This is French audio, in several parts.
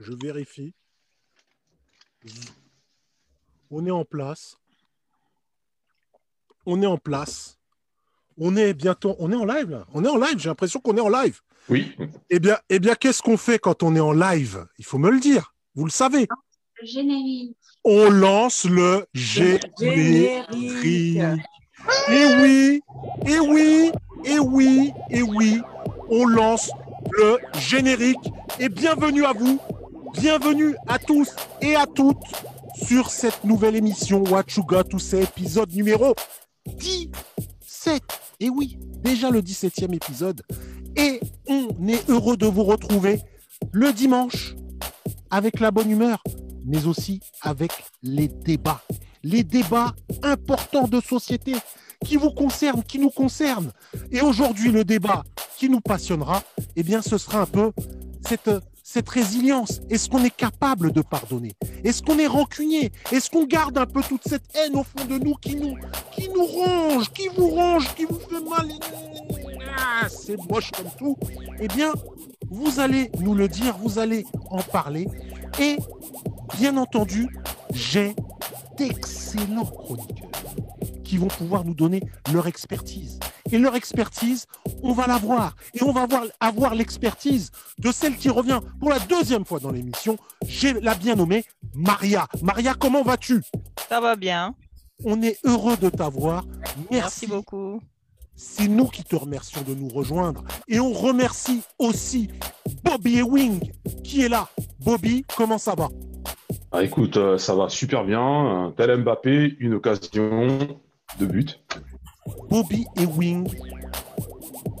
Je vérifie. On est en place. On est en place. On est bientôt. On est en live là. On est en live. J'ai l'impression qu'on est en live. Oui. Eh bien, eh bien qu'est-ce qu'on fait quand on est en live? Il faut me le dire. Vous le savez. Le générique. On lance le générique. Et oui, et oui, et oui, et oui, on lance le générique. Et bienvenue à vous, bienvenue à tous et à toutes sur cette nouvelle émission What You Got épisode numéro 17. Et oui, déjà le 17e épisode. Et on est heureux de vous retrouver le dimanche avec la bonne humeur, mais aussi avec les débats. Les débats importants de société qui vous concernent, qui nous concernent. Et aujourd'hui, le débat qui nous passionnera, eh bien, ce sera un peu cette, cette résilience. Est-ce qu'on est capable de pardonner? Est-ce qu'on est rancunier? Est-ce qu'on garde un peu toute cette haine au fond de nous qui nous, qui nous ronge, qui vous ronge, qui vous fait mal? Ah, C'est moche comme tout. Eh bien, vous allez nous le dire, vous allez en parler. Et bien entendu, j'ai d'excellents chroniqueurs qui vont pouvoir nous donner leur expertise. Et leur expertise, on va la voir. Et on va voir, avoir l'expertise de celle qui revient pour la deuxième fois dans l'émission. J'ai la bien nommée Maria. Maria, comment vas-tu? Ça va bien. On est heureux de t'avoir. Merci. Merci beaucoup. C'est nous qui te remercions de nous rejoindre. Et on remercie aussi Bobby Ewing qui est là. Bobby, comment ça va? Ah, écoute, euh, ça va super bien. Euh, Tel Mbappé, une occasion de but. Bobby Ewing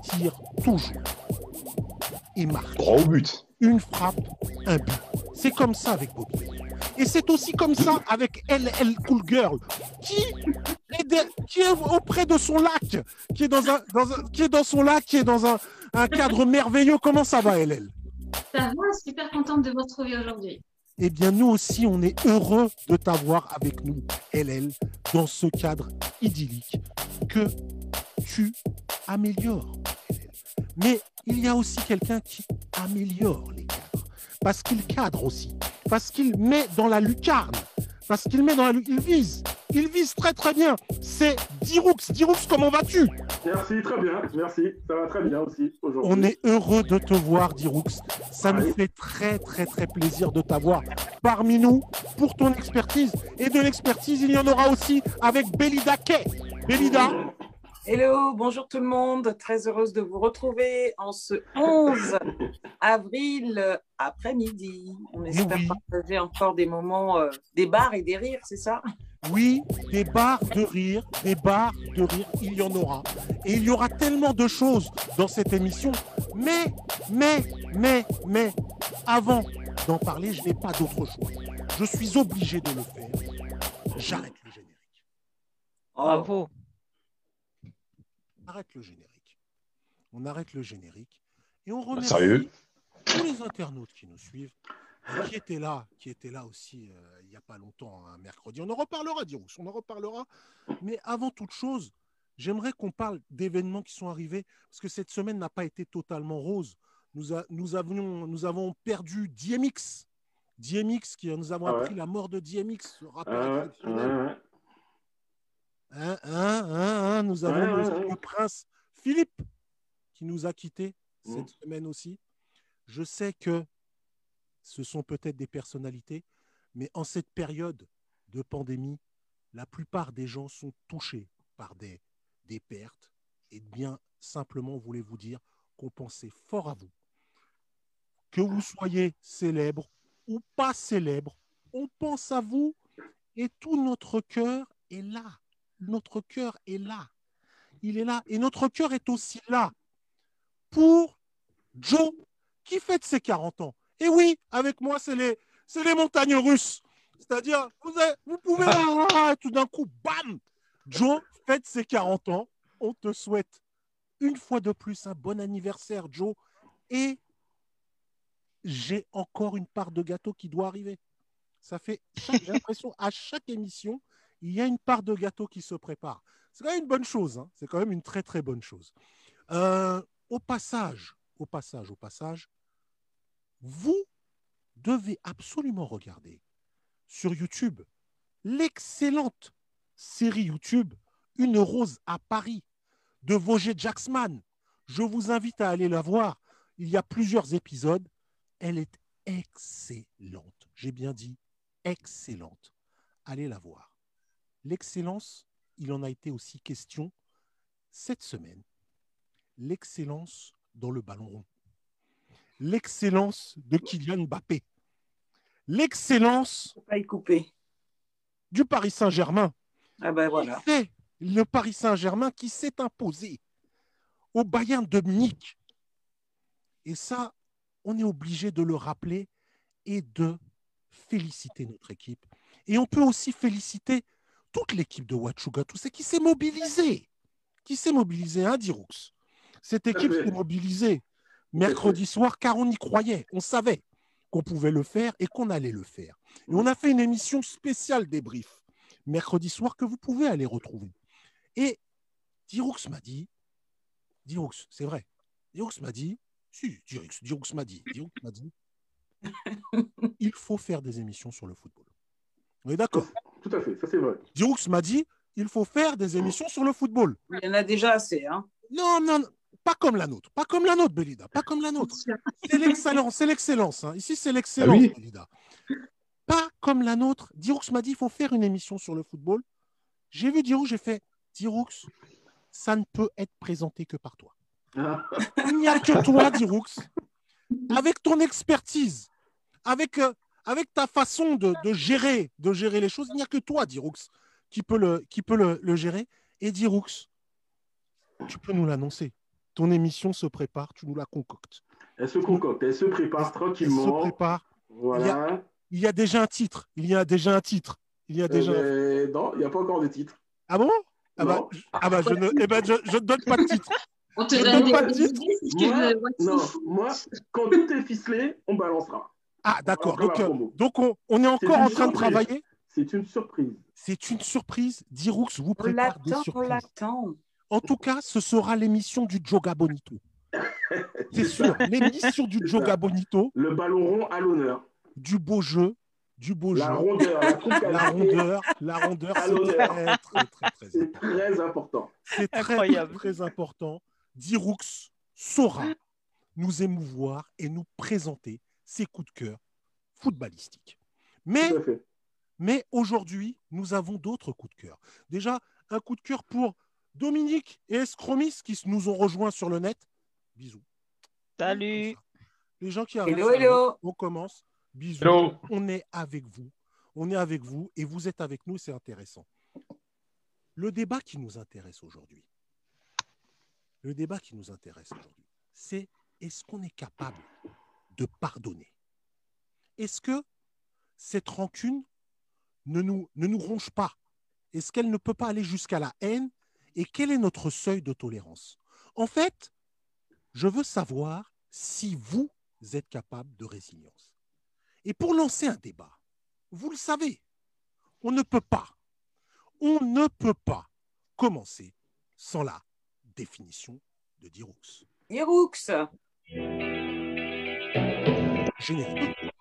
tire toujours et marque. Droit au but. Une frappe, un but. C'est comme ça avec Bobby. Et c'est aussi comme ça avec LL Cool Girl, qui est, de- qui est auprès de son lac, qui est dans, un, dans un- qui est dans son lac, qui est dans un, un cadre merveilleux. Comment ça va, LL Ça va, super contente de vous retrouver aujourd'hui. Eh bien, nous aussi, on est heureux de t'avoir avec nous, LL, dans ce cadre idyllique que tu améliores. Mais il y a aussi quelqu'un qui améliore les cadres, parce qu'il cadre aussi, parce qu'il met dans la lucarne, parce qu'il met dans la lu- il vise, il vise très très bien. C'est Diroux. Diroux, comment vas-tu? Merci, très bien, merci. Ça va très bien aussi aujourd'hui. On est heureux de te voir, Diroux. Ça nous Oui. fait très, très, très plaisir de t'avoir parmi nous pour ton expertise. Et de l'expertise, il y en aura aussi avec Belida Kay. Belida, Hello, bonjour tout le monde. Très heureuse de vous retrouver en ce 11 avril après-midi. On espère oui. partager encore des moments, euh, des bars et des rires, c'est ça? Oui, des barres de rire, des barres de rire, il y en aura. Et il y aura tellement de choses dans cette émission. Mais, mais, mais, mais, avant d'en parler, je n'ai pas d'autre choix. Je suis obligé de le faire. J'arrête le générique. Bravo. arrête le générique. On arrête le générique et on remercie Sérieux? tous les internautes qui nous suivent, et qui étaient là, qui étaient là aussi euh, n'y a pas longtemps, un mercredi. On en reparlera, Dirous, on en reparlera. Mais avant toute chose, j'aimerais qu'on parle d'événements qui sont arrivés, parce que cette semaine n'a pas été totalement rose. Nous, a- nous, avions, nous avons perdu DMX. DMX, qui nous avons Ah ouais. appris la mort de DMX, ce rappeur Ah exceptionnel. ouais. Hein, hein, hein, nous avons Ouais, le, prince Philippe qui nous a quittés Mm. cette semaine aussi. Je sais que ce sont peut-être des personnalités, mais en cette période de pandémie, la plupart des gens sont touchés par des, des pertes. Et bien simplement, voulez-vous dire qu'on pensait fort à vous. Que vous soyez célèbre ou pas célèbre, on pense à vous et tout notre cœur est là. Notre cœur est là. Il est là. Et notre cœur est aussi là pour Joe qui fête ses 40 ans. Et oui, avec moi, c'est les, c'est les montagnes russes. C'est-à-dire, vous, pouvez, tout d'un coup, bam Joe fête ses 40 ans. On te souhaite une fois de plus un bon anniversaire, Joe. Et j'ai encore une part de gâteau qui doit arriver. Ça fait, j'ai l'impression, à chaque émission, il y a une part de gâteau qui se prépare. C'est quand même une bonne chose. hein. C'est quand même une très, très bonne chose. Euh, au passage, au passage, au passage, vous, devez absolument regarder sur YouTube l'excellente série YouTube Une rose à Paris de Vosger Jacksman. Je vous invite à aller la voir. Il y a plusieurs épisodes. Elle est excellente. J'ai bien dit excellente. Allez la voir. L'excellence, il en a été aussi question cette semaine. L'excellence dans le ballon rond. L'excellence de Kylian Mbappé. L'excellence du Paris Saint-Germain. Ah ben voilà. C'est le Paris Saint-Germain qui s'est imposé au Bayern de Munich. Et ça, on est obligé de le rappeler et de féliciter notre équipe. Et on peut aussi féliciter toute l'équipe de Wachuga, tout ça qui s'est mobilisée. Qui s'est mobilisée, hein, Diroux Cette équipe s'est mobilisée mercredi soir car on y croyait. On savait qu'on pouvait le faire et qu'on allait le faire. Et on a fait une émission spéciale débrief mercredi soir que vous pouvez aller retrouver. Et Diroux m'a dit, Diroux, c'est vrai, Diroux m'a dit, si, Diroux, Diroux m'a dit, Diroux m'a dit, il faut faire des émissions sur le football. On est d'accord? Tout à fait, ça c'est vrai. Diroux m'a dit, il faut faire des émissions sur le football. Il y en a déjà assez. Hein. Non, non, non, pas comme la nôtre, pas comme la nôtre, Belida, pas comme la nôtre. C'est l'excellence, c'est l'excellence. hein. Ici, c'est l'excellence, Ah oui Belida. Pas comme la nôtre. Diroux m'a dit, il faut faire une émission sur le football. J'ai vu Diroux, j'ai fait, Diroux, ça ne peut être présenté que par toi. Ah, Il n'y a que toi, Diroux, avec ton expertise, avec, euh, avec ta façon de, de gérer, de gérer les choses, il n'y a que toi, Diroux, qui peut le, qui peut le, le gérer. Et Diroux, tu peux nous l'annoncer. Ton émission se prépare, tu nous la concoctes. elle se concocte, elle se prépare Elle se tranquillement. prépare. Voilà. Il y a déjà un titre. Il y a déjà un titre. Il y a déjà. Euh, ben, non, il n'y a pas encore de titre. Ah bon? Ah bah, ah bah, je ne eh ben, je, je ne donne pas de titre. On te Je donne donne pas des de que Moi, non, moi, quand tout est ficelé, on balancera. Ah d'accord. Donc, euh, donc on, on est encore en train de travailler? C'est une surprise. C'est une surprise. Diroux vous On prépare des l'attend, on l'attend. En tout cas, ce sera l'émission du Joga Bonito. C'est sûr, l'émission du Joga. Bonito, Le ballon rond à l'honneur. du beau jeu, du beau La jeu, rondeur, la rondeur, la rondeur, À c'est très, très, très, important. très important. C'est très, important. Diroux saura nous émouvoir et nous présenter ses coups de cœur footballistiques. Mais aujourd'hui, nous avons d'autres coups de cœur. Déjà, un coup de cœur pour Dominique et Escromis qui nous ont rejoints sur le net. Bisous. Salut. Les gens qui arrivent, Hello, hello. on commence. Bisous. Hello. On est avec vous. On est avec vous et vous êtes avec nous, c'est intéressant. Le débat qui nous intéresse aujourd'hui, le débat qui nous intéresse aujourd'hui, c'est est-ce qu'on est capable de pardonner? Est-ce que cette rancune ne nous, ne nous ronge pas? Est-ce qu'elle ne peut pas aller jusqu'à la haine? Et quel est notre seuil de tolérance? En fait, je veux savoir si vous êtes capable de résilience. Et pour lancer un débat, vous le savez, on ne peut pas, on ne peut pas commencer sans la définition de Diroux. Yeroux, Générique.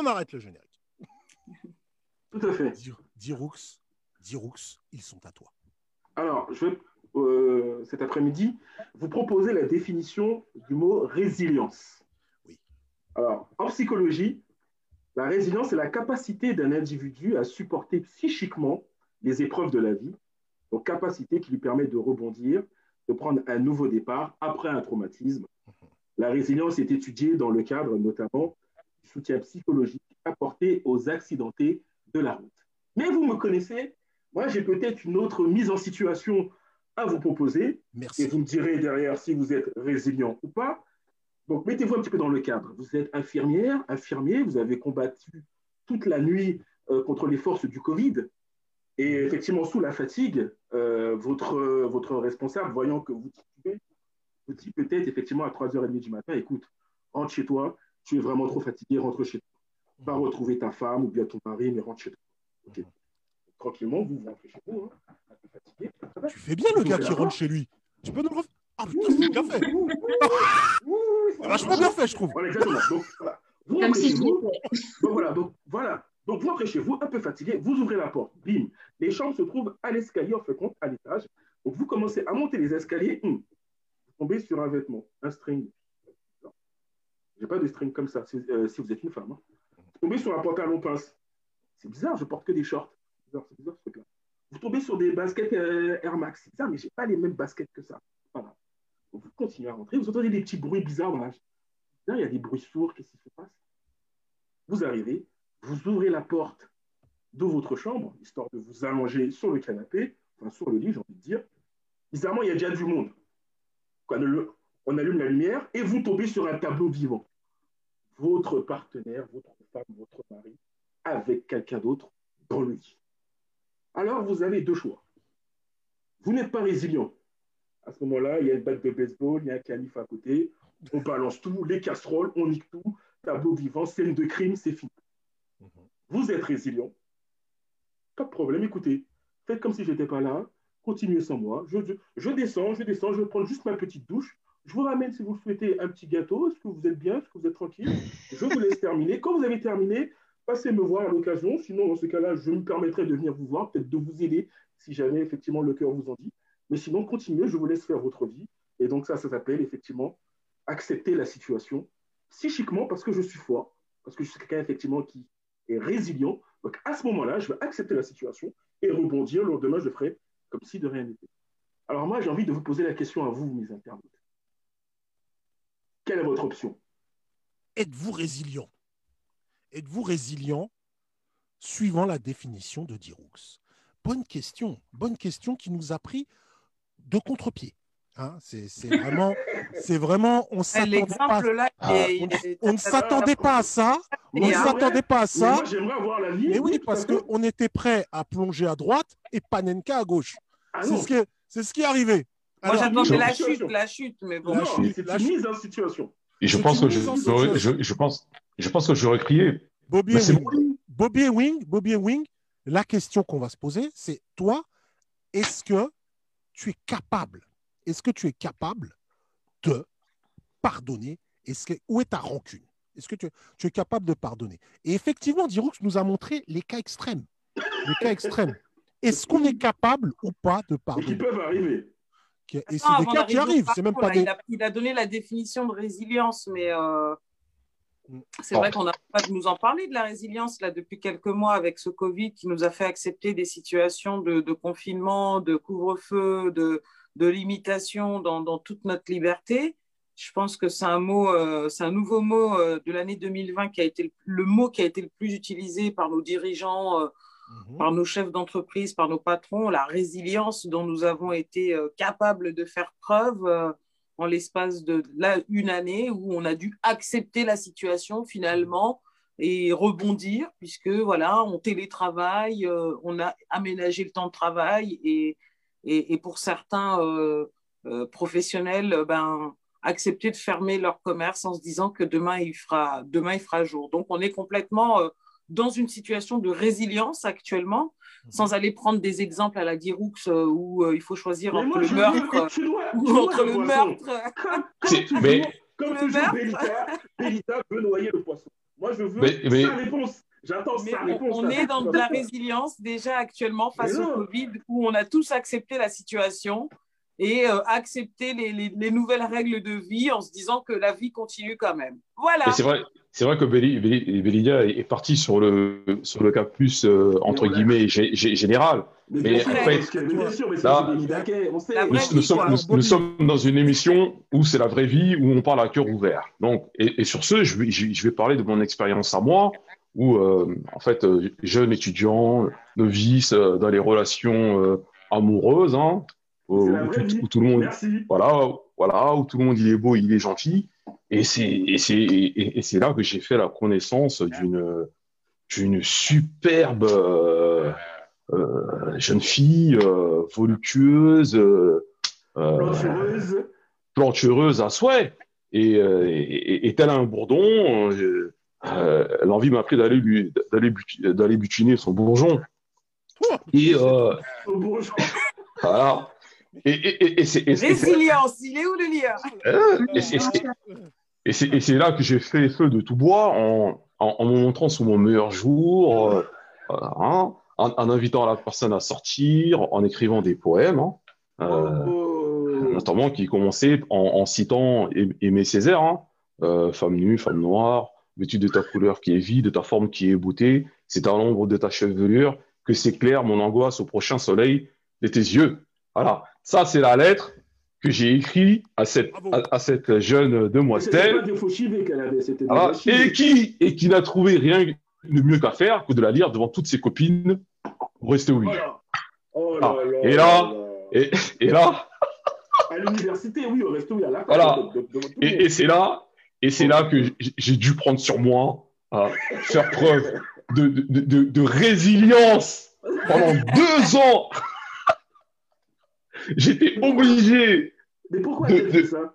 On arrête le générique. Tout à fait. Dir- Diroux, Diroux, ils sont à toi. Alors, je vais, euh, cet après-midi, vous proposer la définition du mot résilience. Oui. Alors, en psychologie, la résilience est la capacité d'un individu à supporter psychiquement les épreuves de la vie, donc capacité qui lui permet de rebondir, de prendre un nouveau départ après un traumatisme. La résilience est étudiée dans le cadre notamment soutien psychologique apporté aux accidentés de la route. Mais vous me connaissez, moi j'ai peut-être une autre mise en situation à vous proposer, et Merci. vous me direz derrière si vous êtes résilient ou pas. Donc mettez-vous un petit peu dans le cadre. Vous êtes infirmière, infirmier, vous avez combattu toute la nuit euh, contre les forces du Covid, Et effectivement, sous la fatigue, euh, votre, votre responsable, voyant que vous titubez, vous dit peut-être effectivement à 3h30 du matin, écoute, rentre chez toi, tu es vraiment trop fatigué, rentre chez toi. Pas retrouver ta femme ou bien ton mari, mais rentre chez toi. Ok. Tranquillement, vous, vous rentrez chez vous, hein, un peu fatigué. Va Tu fais bien le gars qui rentre chez lui. Tu peux nous le refaire Ah putain, c'est bien fait. C'est vachement bien fait, je trouve. Voilà, exactement. Donc, voilà. Vous Comme rentrez si vous. Donc voilà, donc voilà. Donc vous rentrez chez vous, un peu fatigué, vous ouvrez la porte, bim. Les chambres se trouvent à l'escalier, en fait compte, à l'étage. Donc vous commencez à monter les escaliers, hum. vous tombez sur un vêtement, un string. J'ai pas de string comme ça, si, euh, vous êtes une femme. hein. Tombez sur un pantalon pince. C'est bizarre, je porte que des shorts. C'est bizarre, bizarre ce truc-là. Vous tombez sur des baskets euh, Air Max. C'est bizarre, mais j'ai pas les mêmes baskets que ça. Voilà. Vous continuez à rentrer, vous entendez des petits bruits bizarres il y a des bruits sourds, qu'est-ce qui se passe? Vous arrivez, vous ouvrez la porte de votre chambre, histoire de vous allonger sur le canapé, enfin sur le lit, j'ai envie de dire. Bizarrement, il y a déjà du monde. On allume la lumière et vous tombez sur un tableau vivant. Votre partenaire, votre femme, votre mari, avec quelqu'un d'autre dans le lit. Alors, vous avez deux choix. Vous n'êtes pas résilient. À ce moment-là, il y a une batte de baseball, il y a un canif à côté, on balance tout, les casseroles, on nique tout, tableau vivant, scène de crime, c'est fini. Vous êtes résilient. Pas de problème, écoutez, faites comme si je n'étais pas là, continuez sans moi. Je, je- je descends, je descends, je vais prendre juste ma petite douche. Je vous ramène, si vous le souhaitez, un petit gâteau. Est-ce que vous êtes bien? Est-ce que vous êtes tranquille? Je vous laisse terminer. Quand vous avez terminé, passez me voir à l'occasion. Sinon, dans ce cas-là, je me permettrai de venir vous voir, peut-être de vous aider si jamais effectivement le cœur vous en dit. Mais sinon, continuez, je vous laisse faire votre vie. Et donc ça, ça s'appelle effectivement accepter la situation psychiquement parce que je suis fort, parce que je suis quelqu'un effectivement qui est résilient. Donc à ce moment-là, je vais accepter la situation et rebondir. Le lendemain, je ferai comme si de rien n'était. Alors moi, j'ai envie de vous poser la question à vous, mes internautes. Quelle est votre option? Êtes-vous résilient? Êtes-vous résilient suivant la définition de Diroux Bonne question. Bonne question qui nous a pris de contre-pied. Hein, c'est c'est vraiment, c'est vraiment, on s'attendait pas, là, on ne s'attendait pas à ça. On ne Et, hein, s'attendait pas à ça. moi, j'aimerais avoir la vie. Mais oui, parce qu'on était prêt à plonger à droite et Panenka à gauche. Ah C'est non, ce, qui est- c'est ce qui est arrivé. Moi, j'attendais la chute, la chute, mais bon. C'est la mise en situation. Et je pense que je, je, je pense, je pense que j'aurais crié. Bobby, Mais et Wing, Bobby et Wing, Bobby et Wing, la question qu'on va se poser, c'est toi, est-ce que tu es capable, est-ce que tu es capable de pardonner? Est-ce que, Où est ta rancune? Est-ce que tu, tu es capable de pardonner? Et effectivement, Diroux nous a montré les cas extrêmes. Les cas extrêmes. Est-ce qu'on est capable ou pas de Et qui pardonner? peuvent arriver. Et c'est des cas qui arrivent, c'est même pas là, des. il, a, il a donné la définition de résilience, mais euh, Mm. c'est vrai qu'on n'a pas de nous en parler de la résilience là depuis quelques mois avec ce Covid qui nous a fait accepter des situations de, de confinement, de couvre-feu, de, de limitation dans, dans toute notre liberté. Je pense que c'est un mot, euh, c'est un nouveau mot euh, de l'année 2020 qui a été le, le mot qui a été le plus utilisé par nos dirigeants. Mhm. par nos chefs d'entreprise, par nos patrons, la résilience dont nous avons été euh, capables de faire preuve euh, en l'espace de là, une année où on a dû accepter la situation finalement et rebondir puisque voilà, on télétravaille, euh, on a aménagé le temps de travail et, et, pour certains professionnels, ben, accepter de fermer leur commerce en se disant que demain il fera, demain il fera jour. Donc on est complètement dans une situation de résilience actuellement, sans aller prendre des exemples à la Diroux euh, où euh, il faut choisir Mais entre moi, le meurtre ou entre le poisson. meurtre. Comme, toujours, mais- comme Le toujours meurtre. Bélita, Bélita veut noyer le poisson. Moi, je veux Mais- mais- sa réponse. J'attends Mais sa on, réponse. on est dans de la résilience déjà actuellement face au. Covid où on a tous accepté la situation et euh, accepté les, les- les nouvelles règles de vie en se disant que la vie continue quand même. Voilà. C'est vrai, c'est vrai que Béli- Béli- Bélidia est parti sur le, sur le cas plus, euh, entre voilà. guillemets, gé- gé- général. Mais, en fait, Nous, sommes, dans une émission où c'est la vraie vie, où on parle à cœur ouvert. Donc, et, et sur ce, je vais, je je vais parler de mon expérience à moi, où, euh, en fait, euh, jeune étudiant, novice euh, dans les relations euh, amoureuses, hein, où, tout, vie. où tout le monde, Merci. voilà, voilà, où tout le monde il est beau, il est gentil. Et c'est et c'est et, et c'est là que j'ai fait la connaissance d'une d'une superbe euh, euh, jeune fille euh, voluptueuse, Plantureuse. plantureuse à souhait. Et, et, et tel un bourdon, l'envie m'a pris d'aller lui d'aller but- d'aller butiner son bourgeon. Et euh, Au bourgeois. voilà. Et, et, et, et c'est et c'est- Résilience, il est où le lien? Euh, et c'est- là que j'ai fait feu de tout bois en, en, en me montrant sous mon meilleur jour, euh, hein, en, en invitant la personne à sortir, en écrivant des poèmes, hein, euh, Oh. notamment qui commençaient en, citant Aim- Aimé Césaire, hein, euh, femme nue, femme noire, vêtue de ta couleur qui est vide, de ta forme qui est boutée, c'est à l'ombre de ta chevelure que s'éclaire mon angoisse au prochain soleil de tes yeux. Voilà, ça c'est la lettre que j'ai écrite à cette, Bravo. à, à cette jeune demoiselle. Voilà. chivés. Et qui, et qui n'a trouvé rien de mieux qu'à faire que de la lire devant toutes ses copines pour rester au. Voilà. Oh Ah. là Et là- là. Et, et là, À l'université, oui, au resto, oui, à la fac, Voilà. de- de- de- et, c'est là, et c'est là que j'ai- dû prendre sur moi à faire preuve de, de résilience pendant deux ans. J'étais obligé. Mais pourquoi de- elle a fait de- ça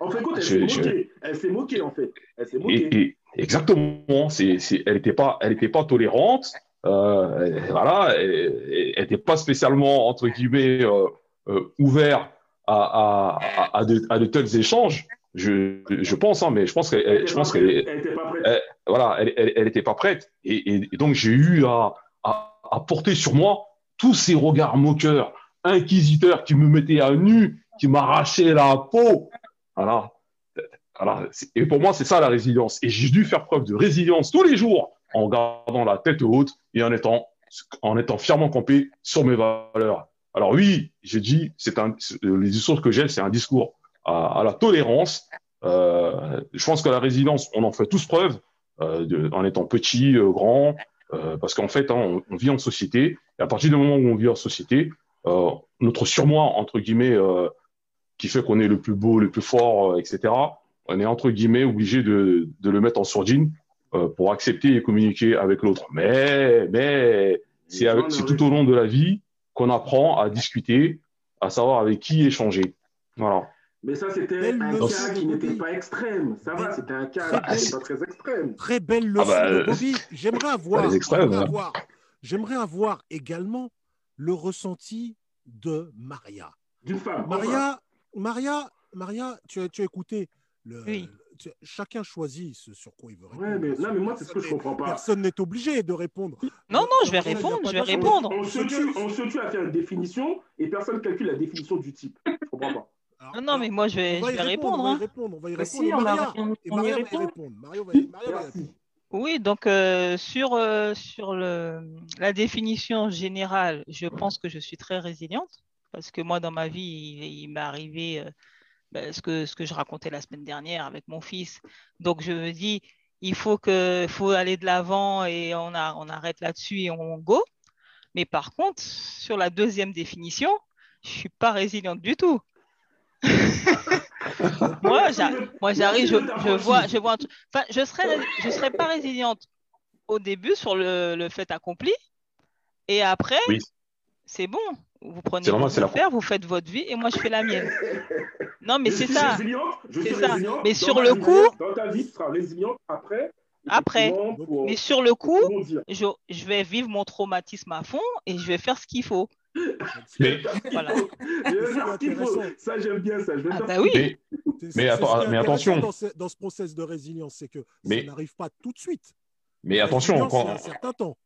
En fait, quand elle Je- s'est je- moquée, elle s'est moquée, en fait. Elle s'est moquée. Et, et- exactement, c'est, c'est, elle n'était pas, elle était pas tolérante. Euh, voilà, elle n'était pas spécialement entre guillemets euh, euh, ouvert à, à, à, de, à de tels échanges. Je, je pense, hein, mais je pense qu'elle, Elle était je pas prête. Elle voilà, elle, elle, elle pas prête. Et, et, donc j'ai eu à porter sur moi tous ces regards moqueurs, inquisiteurs qui me mettaient à nu, qui m'arrachaient la peau. Voilà. C'est- Et pour moi, c'est ça la résilience. Et j'ai dû faire preuve de résilience tous les jours en gardant la tête haute et en étant, en étant fièrement campé sur mes valeurs. Alors oui, j'ai dit, c'est un, les discours que j'ai, c'est un discours à, à la tolérance. Euh, je pense que la résilience, on en fait tous preuve euh, de- en étant petit, euh, grand, euh, parce qu'en fait, hein, on, vit en société. Et à partir du moment où on vit en société, notre surmoi entre guillemets, euh, qui fait qu'on est le plus beau, le plus fort, euh, etc. On est entre guillemets obligé de, de le mettre en sourdine euh, pour accepter et communiquer avec l'autre. Mais, mais c'est avec- c'est tout au long de la vie qu'on apprend à discuter, à savoir avec qui échanger. Voilà. Mais ça, c'était Belle un leçon cas qui n'était pas extrême. Ça va, c'était un cas qui n'était pas très extrême. Très belle leçon bah, de euh, Bobby. J'aimerais avoir, les extrêmes, j'aimerais hein. avoir, j'aimerais avoir également le ressenti de Maria. D'une femme. Maria, Maria, Maria, tu as, tu as écouté. Le, Oui. tu- chacun choisit ce sur quoi il veut répondre. Ouais, mais, non, mais moi, c'est ce que je Personne comprends n'est- pas. Personne n'est obligé de répondre. Non, non, je vais répondre, je vais répondre. On se, tue, on se tue à faire une définition et personne calcule la définition du type. Je comprends pas. Alors, Non, non, mais moi, je vais, on va je y vais répondre, répondre. on va y hein. répondre, on y répondre. Maria y répondre. Va y- Maria va y répondre. Oui, donc euh, sur, euh, sur le, la définition générale, je pense que je suis très résiliente parce que moi, dans ma vie, il, m'est arrivé euh, ben, ce, que, ce que je racontais la semaine dernière avec mon fils. Donc, je me dis, il faut, que, faut aller de l'avant et on, a, on arrête là-dessus et on go. Mais par contre, sur la deuxième définition, je suis pas résiliente du tout. moi, j'a- moi, j'arrive, je, je vois, je vois un truc. Enfin, je serais, je serais pas résiliente au début sur le, le fait accompli, et après, Oui. c'est bon. Vous prenez c'est la- affaires, vous faites votre vie, et moi je fais la mienne. Non, mais Je c'est ça. C'est ça. Mais sur le vie, coup- Dans ta vie, tu seras résiliente après. Après. pour- Mais sur le coup, je vais vivre mon traumatisme à fond et je vais faire ce qu'il faut. Mais, Voilà. Ça, j'aime bien ça. Je vais Ah bah oui. mais, Mais attention. Dans ce, dans ce process de résilience, c'est que Mais- ça n'arrive pas tout de suite. mais La attention, résilience, quand- c'est un certain temps.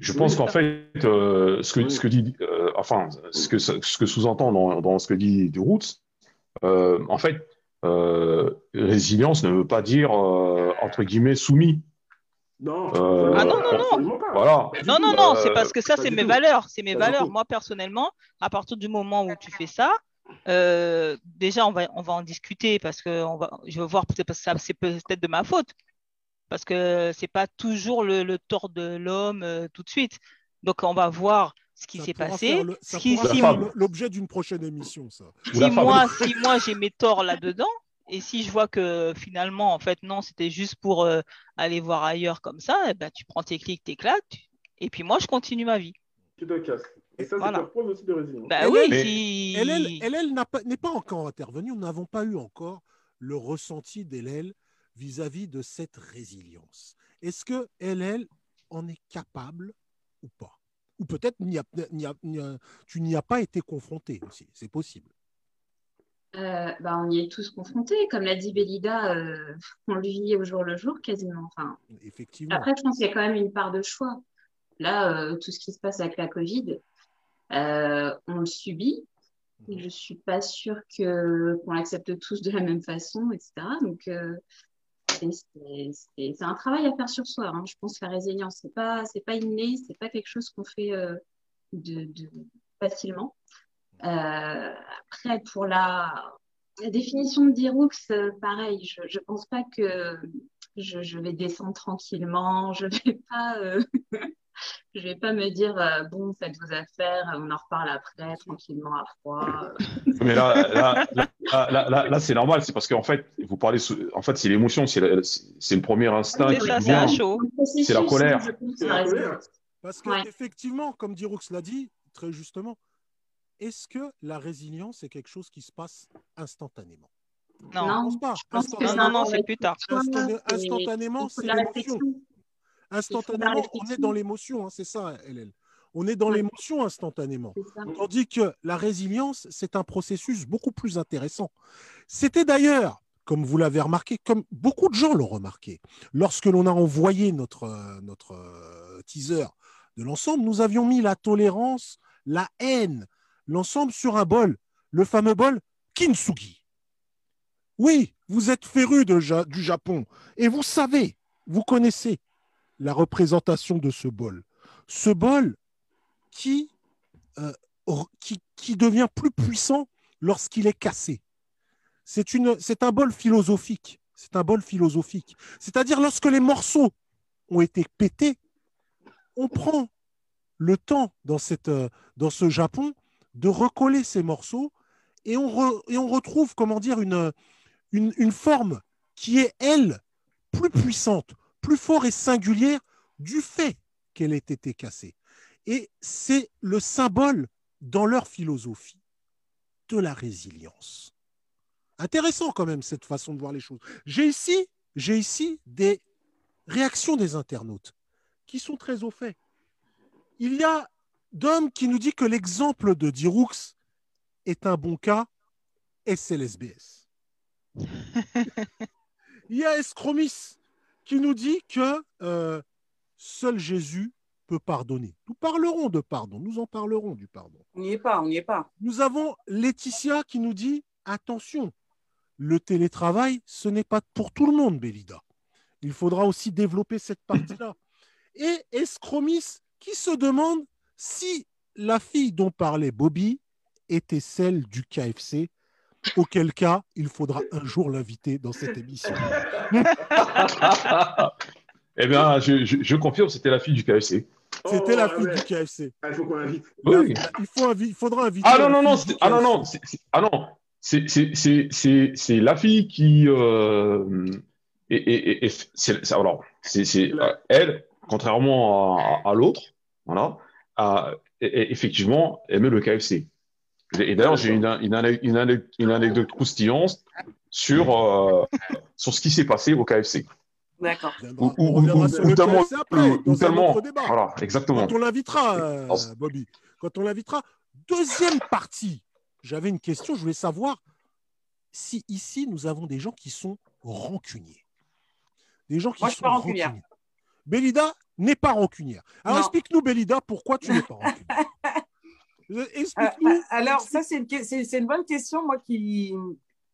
Je pense qu'en fait, euh, ce que ce que dit, euh, enfin, ce que ce que sous-entend dans, dans ce que dit du Roots, euh, en fait, euh, résilience ne veut pas dire euh, entre guillemets soumis. Non. Euh, Ah non, non, non. Voilà. Non, non, non, Euh, c'est parce que ça, c'est mes tout. valeurs. C'est mes Pas valeurs. Moi, personnellement, à partir du moment où tu fais ça, euh, déjà, on va, on va en discuter parce que on va, je veux voir, peut-être parce que ça, c'est peut-être de ma faute. Parce que c'est pas toujours le, le tort de l'homme euh, tout de suite. Donc, on va voir ce qui s'est passé. le- ça si- l'objet d'une prochaine émission, ça. Si moi, si moi j'ai mes torts là-dedans, et si je vois que finalement, en fait, non, c'était juste pour euh, aller voir ailleurs comme ça, eh ben, tu prends tes clics, t'éclates, et puis moi, je continue ma vie. Tu te casses. Et ça, Voilà. c'est preuve aussi de résilience. Bah Elle oui, est- mais- si- LL, n'est pas encore intervenu. Nous n'avons pas eu encore le ressenti d'LL vis-à-vis de cette résilience. Est-ce que LL en est capable ou pas? Ou peut-être tu n'y as pas été confronté aussi. C'est possible. Euh, bah, on y est tous confrontés. Comme l'a dit Bélida, euh, on le vit au jour le jour quasiment. Enfin, Effectivement. après, je pense qu'il y a quand même une part de choix. Là, euh, tout ce qui se passe avec la Covid, on le subit. Et je suis pas sûre qu'on l'accepte tous de la même façon, etc. Donc, c'est- un travail à faire sur soi. hein. Je pense que la résilience, c'est pas c'est pas inné, c'est pas quelque chose qu'on fait de, de- facilement. Euh, après, pour la, la définition de Dirux, euh, pareil, je, je pense pas que je, je vais descendre tranquillement, je vais pas, euh, je vais pas me dire euh, bon, faites vos affaires, on en reparle après, tranquillement à froid. Mais là, là, là, là, là, là, là, c'est normal, c'est parce qu'en fait, vous parlez, sous- en fait, c'est l'émotion, c'est la- le premier instinct c'est qui ça, vient. C'est la colère. Parce que Ouais. effectivement, comme Dirux l'a dit très justement, est-ce que la résilience est quelque chose qui se passe instantanément? Je Non. Non. pense pas. Je pense que Instantanément, Non, non, c'est plus tard. Instantanément, c'est l'émotion. instantanément, on est dans l'émotion, hein, c'est ça, LL. On est dans Ouais. l'émotion instantanément. Tandis que la résilience, c'est un processus beaucoup plus intéressant. C'était d'ailleurs, comme vous l'avez remarqué, comme beaucoup de gens l'ont remarqué, lorsque l'on a envoyé notre, notre euh, teaser de l'ensemble, nous avions mis la tolérance, la haine, l'ensemble sur un bol, le fameux bol Kintsugi. Oui, vous êtes féru du Japon et vous savez, vous connaissez la représentation de ce bol. Ce bol qui, euh, devient plus puissant lorsqu'il est cassé. C'est un bol philosophique. C'est un bol philosophique. C'est-à-dire lorsque les morceaux ont été pétés, on prend le temps dans, euh, dans ce Japon de recoller ces morceaux et on, re- et on retrouve, comment dire, une forme qui est, elle, plus puissante, plus forte et singulière du fait qu'elle ait été cassée. Et c'est le symbole dans leur philosophie de la résilience. Intéressant quand même cette façon de voir les choses. J'ai ici, j'ai ici des réactions des internautes qui sont très au fait. Il y a Dom qui nous dit que l'exemple de Dirux est un bon cas et c'est l'SBS. Il y a Escromis qui nous dit que euh, seul Jésus peut pardonner. Nous parlerons de pardon, nous en parlerons du pardon. On n'y est pas, on n'y est pas. Nous avons Laetitia qui nous dit attention, le télétravail, ce n'est pas pour tout le monde, Bélida. Il faudra aussi développer cette partie-là. Et Escromis qui se demande si la fille dont parlait Bobby était celle du KFC, auquel cas il faudra un jour l'inviter dans cette émission. eh bien, je, je, je confirme, c'était la fille du KFC. C'était la Oh, fille ouais. du KFC. Ah, Il faut qu'on l'invite. Oui. Il, faut invi- il faudra inviter. Ah non, non, non, ah non, non, ah non, c'est c'est- c'est- c'est- c'est la fille qui. Euh, et, et, alors, c'est c'est, euh, elle, contrairement à, à l'autre, voilà, effectivement, aimait le KFC. Et, et d'ailleurs, j'ai une, une, ane- une, ane- une anecdote croustillante sur, euh, sur ce qui s'est passé au KFC. D'accord. Ou- ou- reviendra ou- tellement- tellement-. Voilà, exactement. Quand on l'invitera, euh, Bobby. Quand on l'invitera. Deuxième partie. J'avais une question. Je voulais savoir si ici nous avons des gens qui sont rancuniers. Des gens qui Moi, je suis sont pas rancunière. rancuniers. Bélida n'est pas rancunière. Alors explique-nous, Bélida, pourquoi tu n'es pas rancunière. Euh, Euh, Explique-nous. alors, ça, c'est une, que- c'est- c'est une bonne question. Moi, qui.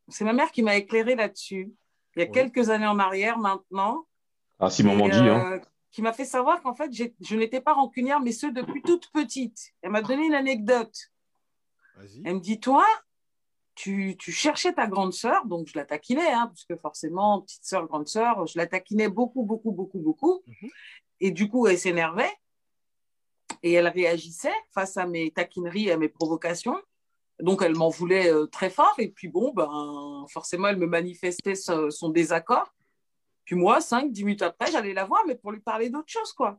C'est ma mère qui m'a éclairé là-dessus. Il y a Ouais. quelques années en arrière maintenant. Ah, si maman dit, hein. euh, qui m'a fait savoir qu'en fait, j'ai- je n'étais pas rancunière, mais ce depuis toute petite. Elle m'a donné une anecdote. Vas-y. Elle me dit, toi, tu, tu cherchais ta grande sœur, donc je la taquinais, hein, parce que forcément, petite sœur, grande sœur, je la taquinais beaucoup, beaucoup, beaucoup, beaucoup. Mhm. Et du coup, elle s'énervait et elle réagissait face à mes taquineries, et à mes provocations. Donc, elle m'en voulait euh, très fort. Et puis, bon, ben, forcément, elle me manifestait son, désaccord. Puis moi, 5, 10 minutes après, j'allais la voir, mais pour lui parler d'autre chose, quoi.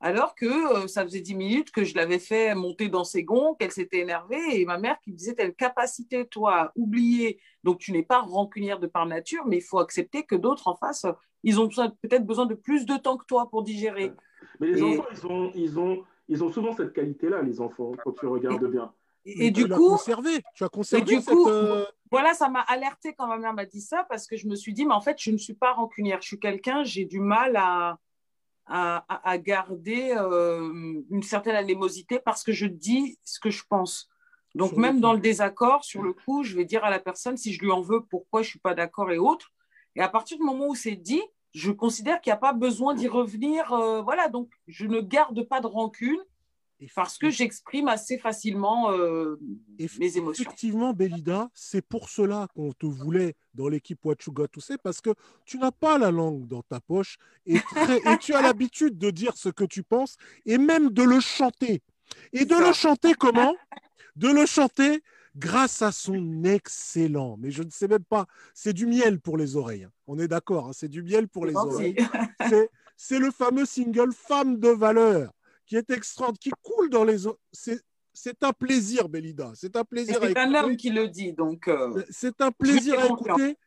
alors que euh, ça faisait dix minutes que je l'avais fait monter dans ses gonds, qu'elle s'était énervée, et ma mère qui me disait, telle capacité, toi, à oublier, donc tu n'es pas rancunière de par nature, mais il faut accepter que d'autres en face, ils ont peut-être besoin de plus de temps que toi pour digérer. Mais les enfants, ils ont, ils, ont, ils ont souvent cette qualité-là, les enfants, quand tu regardes bien. Et, du coup, conservé. tu as conservé du coup, euh, voilà, ça m'a alerté quand ma mère m'a dit ça parce que je me suis dit, mais en fait, je ne suis pas rancunière. Je suis quelqu'un, j'ai du mal à, à, garder euh, une certaine animosité parce que je dis ce que je pense. Donc, même dans le désaccord, sur le coup, je vais dire à la personne si je lui en veux, pourquoi je ne suis pas d'accord et autres. Et à partir du moment où c'est dit, je considère qu'il n'y a pas besoin d'y revenir. Euh, voilà, donc je ne garde pas de rancune parce que j'exprime assez facilement euh, mes émotions. Effectivement, Belida, c'est pour cela qu'on te voulait dans l'équipe What You Got To parce que tu n'as pas la langue dans ta poche et, tu as l'habitude de dire ce que tu penses et même de le chanter. Et de le chanter comment? De le chanter grâce à son excellent, mais je ne sais même pas, c'est du miel pour les oreilles. Hein. On est d'accord, hein, c'est du miel pour les oreilles. C'est le fameux single Femme de valeur qui est extraordinaire, qui coule dans les C'est un plaisir, Belida. C'est un plaisir. C'est un homme qui le dit, donc. Euh, c'est un plaisir à écouter.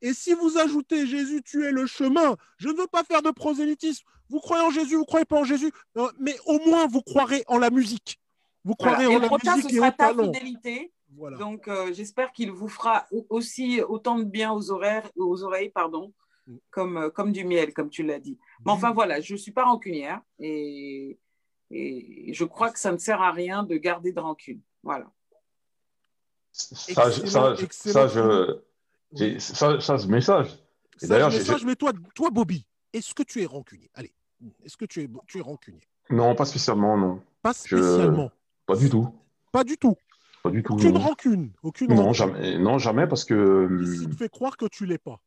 Et si vous ajoutez Jésus, tu es le chemin. Je ne veux pas faire de prosélytisme. Vous croyez en Jésus, vous croyez pas en Jésus, mais au moins vous croirez en la musique. Vous croirez en la musique et au talent. Fidélité. Voilà. Donc euh, j'espère qu'il vous fera aussi autant de bien aux, oreilles, aux oreilles pardon, Mm. comme, euh, comme du miel, comme tu l'as dit. Mais enfin, mm. voilà, je ne suis pas rancunière et, et je crois que ça ne sert à rien de garder de rancune. Voilà. Ça, ça, ça, je, ça, ça, ce message. Et d'ailleurs, message, mais toi, toi, Bobby, est-ce que tu es rancunier? Allez, est-ce que tu es, tu es rancunier? Non, pas spécialement, non. Pas spécialement. Pas du tout. Pas du tout. Pas du tout. Aucune rancune. Aucune non, jamais. Non, jamais parce que. Qui te fait croire que tu l'es pas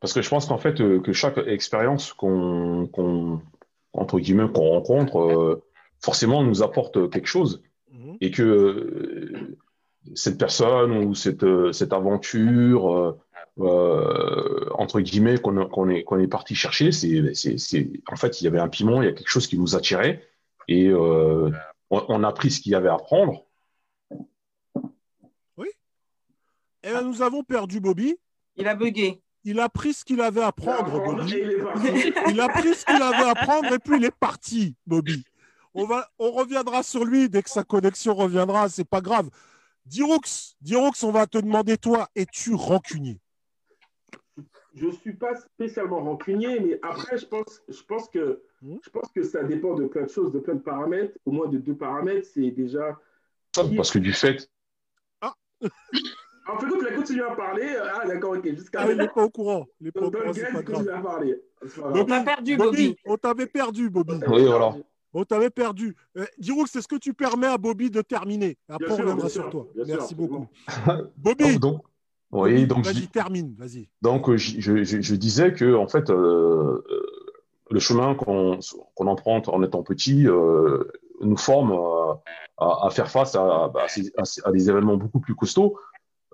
parce que je pense qu'en fait, euh, que chaque expérience qu'on, entre guillemets, qu'on rencontre, euh, forcément nous apporte quelque chose. Mhm. Et que euh, cette personne ou cette, cette aventure, entre guillemets, qu'on, est, qu'on est parti chercher, c'est, c'est, en fait, il y avait un piment, il y a quelque chose qui nous attirait. Et on, a pris ce qu'il y avait à prendre. Oui. Et là, nous avons perdu Bobby. Il a bugué il a pris ce qu'il avait à prendre, Bobby. Il a pris ce qu'il avait à prendre et puis il est parti, Bobby. On, va, on reviendra sur lui dès que sa connexion reviendra, c'est pas grave. Diroux, Diroux, on va te demander, toi, es-tu rancunier? Je ne suis pas spécialement rancunier, mais après, je pense, je, pense que, hmm? je pense que ça dépend de plein de choses, de plein de paramètres. Au moins de deux paramètres, c'est déjà. Parce que du fait. Ah En fait, tu as continué à parler. Ah, d'accord, ok. Jusqu'à ah, il n'est pas au courant. Il n'est pas au courant. C'est pas grave. À parler. on t'a perdu, Bobby. On t'avait perdu, Bobby. Oui, voilà. On t'avait perdu. Euh, c'est ce que tu permets à Bobby de terminer. Après, on reviendra sur toi. Merci beaucoup. Bobby. Donc, oui, donc. Vas-y, termine. Vas-y. Donc, je, je, je, disais que, en fait, euh, euh le chemin qu'on qu emprunte en étant petit euh, nous forme euh, à, à, faire face à, à, à, des événements beaucoup plus costauds.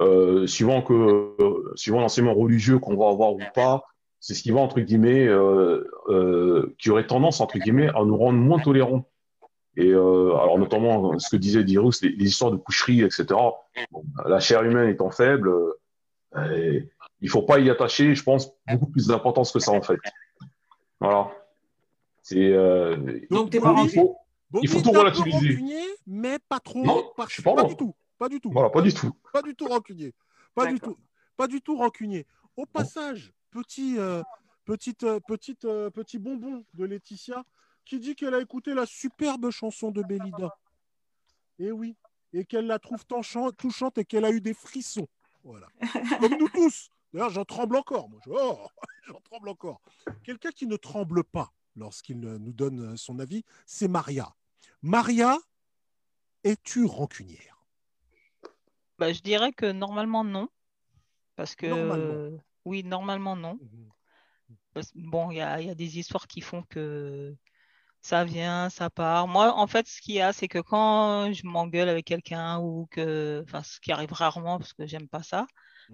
Euh, suivant que euh, suivant l'enseignement religieux qu'on va avoir ou pas, c'est ce qui va entre guillemets, euh, euh, qui aurait tendance entre guillemets à nous rendre moins tolérants. Et euh, alors notamment ce que disait Dirus, les, les, histoires de coucherie, etc. Bon, la chair humaine étant faible, euh, il faut pas y attacher, je pense, beaucoup plus d'importance que ça en fait. Voilà. C'est donc t'es pas il faut, il faut tout relativiser. Mais pas trop. Non, pas, je suis pas, pas du tout. Pas du tout. Voilà, pas du tout. Pas du tout rancunier. Pas du tout. Pas du tout rancunier. Au passage, petit, euh, petite, euh, petite, euh, petit bonbon de Laetitia qui dit qu'elle a écouté la superbe chanson de Belida. Et eh oui. Et qu'elle la trouve touchante et qu'elle a eu des frissons. Voilà. Comme nous tous. D'ailleurs, j'en tremble encore. Moi. Oh, j'en tremble encore. Quelqu'un qui ne tremble pas lorsqu'il nous donne son avis, c'est Maria. Maria, es-tu rancunière? Bah, je dirais que normalement non. Parce que oui, normalement non. Mmh bon, il y a, des histoires qui font que ça vient, ça part. Moi, en fait, ce qu'il y a, c'est que quand je m'engueule avec quelqu'un ou que, enfin, ce qui arrive rarement parce que j'aime pas ça,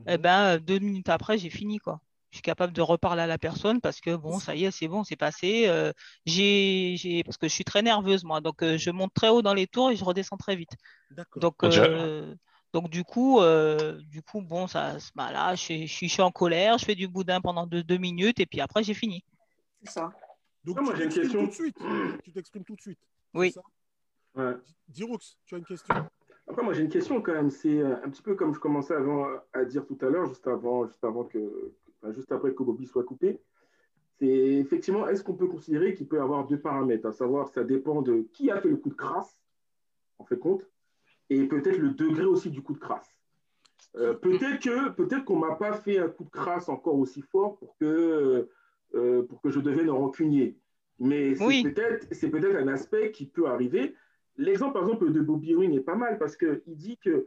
eh mmh ben, deux minutes après, j'ai fini, quoi. Je suis capable de reparler à la personne parce que bon, ça y est, c'est bon, c'est passé. Euh, j'ai, j'ai, parce que je suis très nerveuse moi, donc euh, je monte très haut dans les tours et je redescends très vite. Donc, euh, donc du coup, du coup, bon, ça, bah là, je, je, suis, je, suis en colère, je fais du boudin pendant deux, deux minutes et puis après j'ai fini. C'est ça. Donc tu t'exprimes tout de suite. Tu t'exprimes tout de suite. Oui. Ouais. Diroux, tu as une question? Après, moi, j'ai une question quand même. C'est un petit peu comme je commençais avant à dire tout à l'heure, juste avant, juste avant que, juste après que Bobby soit coupé. C'est effectivement, est-ce qu'on peut considérer qu'il peut y avoir deux paramètres, à savoir, ça dépend de qui a fait le coup de crasse, en fait compte, et peut-être le degré aussi du coup de crasse. Euh, peut-être que peut-être qu'on m'a pas fait un coup de crasse encore aussi fort pour que euh, pour que je devienne rancunier. Mais c'est peut-être c'est peut-être un aspect qui peut arriver. L'exemple par exemple de Bobby Wing est pas mal parce que il dit que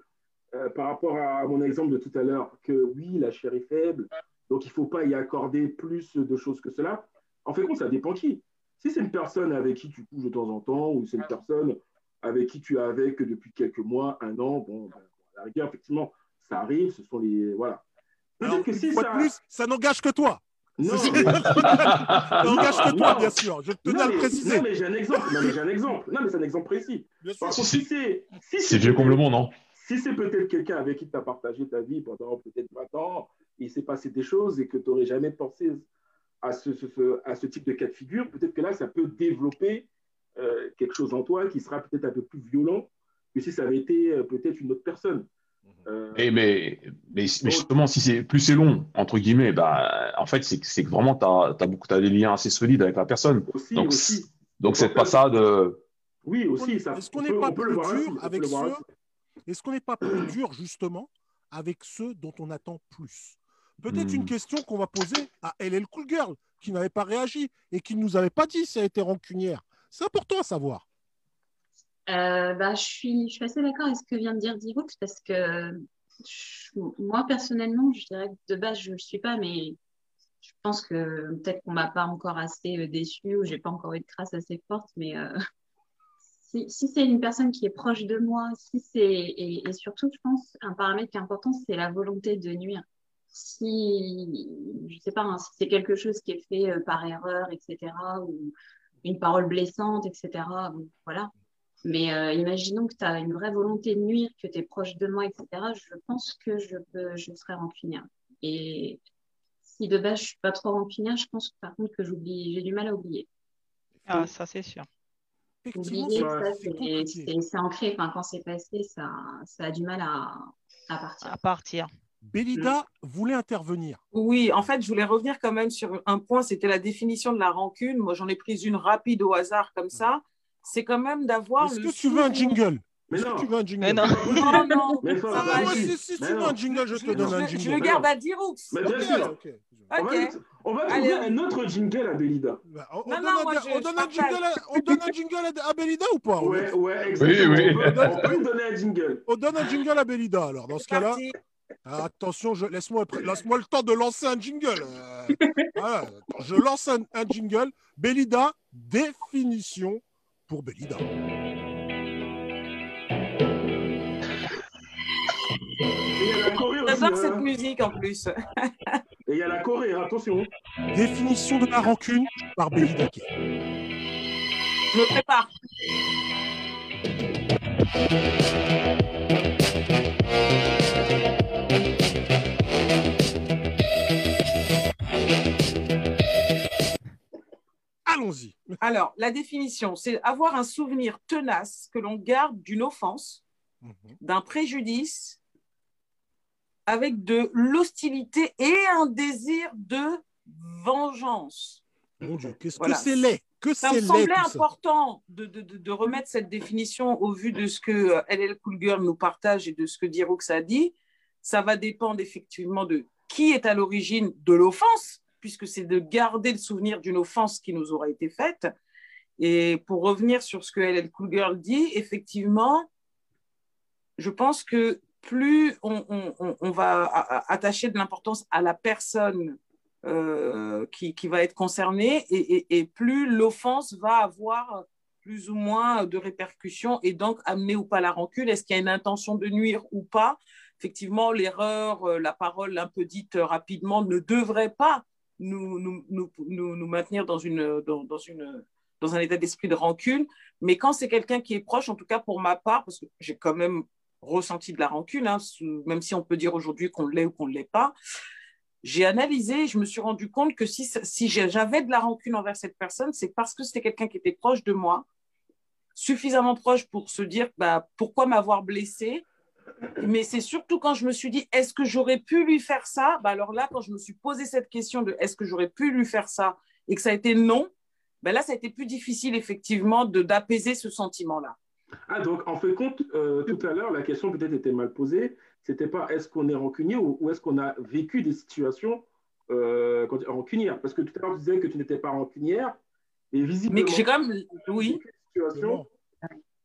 euh, par rapport à mon exemple de tout à l'heure que oui la chair est faible, donc, il ne faut pas y accorder plus de choses que cela. En fait, ça dépend qui. Si c'est une personne avec qui tu couches de temps en temps, ou c'est une personne avec qui tu es avec depuis quelques mois, un an, bon, ben, à la rigueur, effectivement, ça arrive, ce sont les. Voilà. Alors, que si ça... plus, ça n'engage que toi. Non, ça n'engage que toi, bien sûr. Je tenais à le préciser. Non, mais j'ai un exemple. Non, mais j'ai un exemple. Non, mais c'est un exemple précis. Bien sûr. si c'est. Si c'est vieux comme le monde, non Si c'est peut-être quelqu'un avec qui tu as partagé ta vie pendant peut-être 20 ans, il s'est passé des choses et que tu n'aurais jamais pensé à ce, à ce type de cas de figure, peut-être que là, ça peut développer euh, quelque chose en toi qui sera peut-être un peu plus violent que si ça avait été euh, peut-être une autre personne. Mhm. Euh, et mais, mais, justement, si c'est plus c'est long, entre guillemets, bah, en fait, c'est que vraiment, tu as, as, as, des liens assez solides avec la personne. Aussi, donc, aussi. donc cette passade. Oui, aussi. Est-ce qu'on n'est pas plus dur avec ceux Est-ce qu'on n'est pas plus dur, justement, avec ceux dont on attend plus? Peut-être une hmm. question qu'on va poser à LL Cool Girl, qui n'avait pas réagi et qui ne nous avait pas dit si elle était rancunière. C'est important à savoir. Euh, bah, je, suis, je suis assez d'accord avec ce que vient de dire Diroux, parce que moi, personnellement, je dirais que de base, je ne le suis pas, mais je pense que peut-être qu'on ne m'a pas encore assez euh, déçue ou j'ai pas encore eu de crasse assez forte, mais euh, si, si c'est une personne qui est proche de moi, si c'est et, surtout, je pense, un paramètre qui est important, c'est la volonté de nuire si, je sais pas, hein, si c'est quelque chose qui est fait par erreur, etc., ou une parole blessante, etc., voilà. Mais euh, imaginons que tu as une vraie volonté de nuire, que tu es proche de moi, etc., je pense que je, peux, je serai rancunière. Et si de base je suis pas trop rancunière, je pense par contre que j'oublie, j'ai du mal à oublier. Ah, ça c'est sûr. Oublier, c'est ancré. Enfin, quand c'est passé, ça, ça a du mal à, à partir. À partir. Bélida voulait intervenir. Oui, en fait, je voulais revenir quand même sur un point, c'était la définition de la rancune. Moi, j'en ai pris une rapide au hasard comme ça. C'est quand même d'avoir. Est-ce que tu veux un jingle mais non. tu veux un jingle mais non. non, non. Mais ça va, si, si, tu veux un jingle, je te donne un jingle. Je le garde à Diroux. Mais bien sûr. Okay. On va, on va trouver un autre jingle à Bélida. Bah, on, non, donne, on, donne un jingle à, on donne un jingle à Bélida ou pas Ouais, ouais, exactement. Oui, oui. On, donne, on peut donner un jingle. On donne un jingle à Bélida, alors, dans ce cas-là. Ah, attention, laisse-moi laisse le temps de lancer un jingle. Euh, je lance un, jingle. Belida, définition pour Belida. J'adore cette hein. musique en plus. Et il y a la Corée, attention. Définition de la rancune par Belida. Je me prépare. Alors, la définition, c'est avoir un souvenir tenace que l'on garde d'une offense, mhm. d'un préjudice, avec de l'hostilité et un désir de vengeance. Mon Dieu, qu'est-ce que c'est laid que ça me semblait important de, de, de, remettre cette définition au vu de ce que LL Cool Girl nous partage et de ce que Diroux a dit. Ça va dépendre effectivement de qui est à l'origine de l'offense, puisque c'est de garder le souvenir d'une offense qui nous aura été faite. Et pour revenir sur ce que Cool Girl dit, effectivement, je pense que plus on, va attacher de l'importance à la personne euh, qui, qui, va être concernée et, et, plus l'offense va avoir plus ou moins de répercussions et donc amener ou pas la rancune Est-ce qu'il y a une intention de nuire ou pas? Effectivement, l'erreur, euh, la parole un peu dite rapidement ne devrait pas nous, nous, nous, nous maintenir dans, une, dans, dans, une, dans un état d'esprit de rancune. Mais quand c'est quelqu'un qui est proche, en tout cas pour ma part, parce que j'ai quand même ressenti de la rancune, hein, même si on peut dire aujourd'hui qu'on l'est ou qu'on ne l'est pas, j'ai analysé et je me suis rendu compte que si, si j'avais de la rancune envers cette personne, c'est parce que c'était quelqu'un qui était proche de moi, suffisamment proche pour se dire bah, pourquoi m'avoir blessé. Mais c'est surtout quand je me suis dit est-ce que j'aurais pu lui faire ça? Bah Alors là, quand je me suis posé cette question de est-ce que j'aurais pu lui faire ça et que ça a été non, bah là, ça a été plus difficile effectivement d'apaiser ce sentiment-là. Ah, donc en fait compte, euh, tout à l'heure, la question peut-être était mal posée. C'était pas est-ce qu'on est rancunier ou, est-ce qu'on a vécu des situations euh, rancunières? Parce que tout à l'heure, tu disais que tu n'étais pas rancunière, mais visiblement. Mais j'ai quand même. Oui. Situation.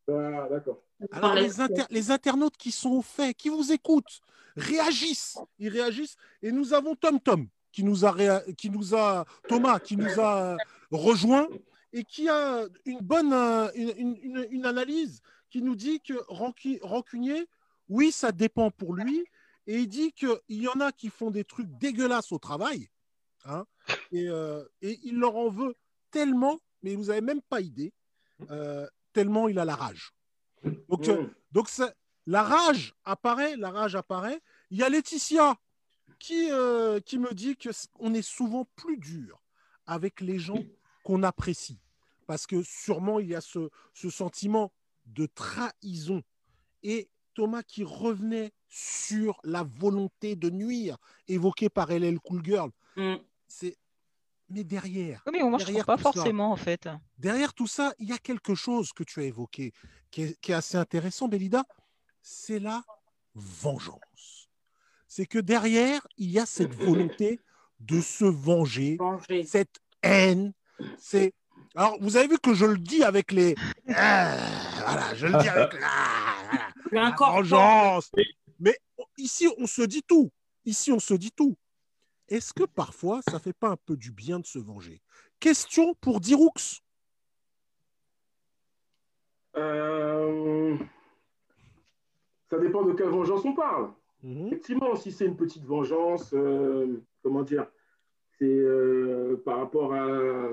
Ah, d'accord. Alors, les, les, internautes qui sont au fait, qui vous écoutent, réagissent. Ils réagissent. Et nous avons Tom Tom qui nous a, qui nous a Thomas qui nous a rejoint et qui a une bonne euh, une, une, analyse qui nous dit que rancunier, oui, ça dépend pour lui. Et il dit qu'il y en a qui font des trucs dégueulasses au travail. Hein, et, euh, et, il leur en veut tellement, mais vous n'avez même pas idée, euh, tellement il a la rage. Donc, mmh. donc la rage apparaît, la rage apparaît. Il y a Laetitia qui, qui me dit qu'on est souvent plus dur avec les gens qu'on apprécie. Parce que sûrement, il y a ce, sentiment de trahison. Et Thomas qui revenait sur la volonté de nuire évoquée par LL Cool Girl. Mm. C'est mais derrière. mais on ne pas forcément en fait. Derrière tout ça, il y a quelque chose que tu as évoqué qui est, assez intéressant, Belida. C'est la vengeance. C'est que derrière, il y a cette volonté de se venger. cette haine, c'est. Alors, vous avez vu que je le dis avec les. Ah, voilà, je le dis avec la, vengeance. Mais ici, on se dit tout. Ici, on se dit tout. Est-ce que parfois, ça fait pas un peu du bien de se venger? Question pour Diroux. Euh... Ça dépend de quelle vengeance on parle. Mhm. Effectivement, si c'est une petite vengeance, euh, comment dire, c'est euh, par rapport à.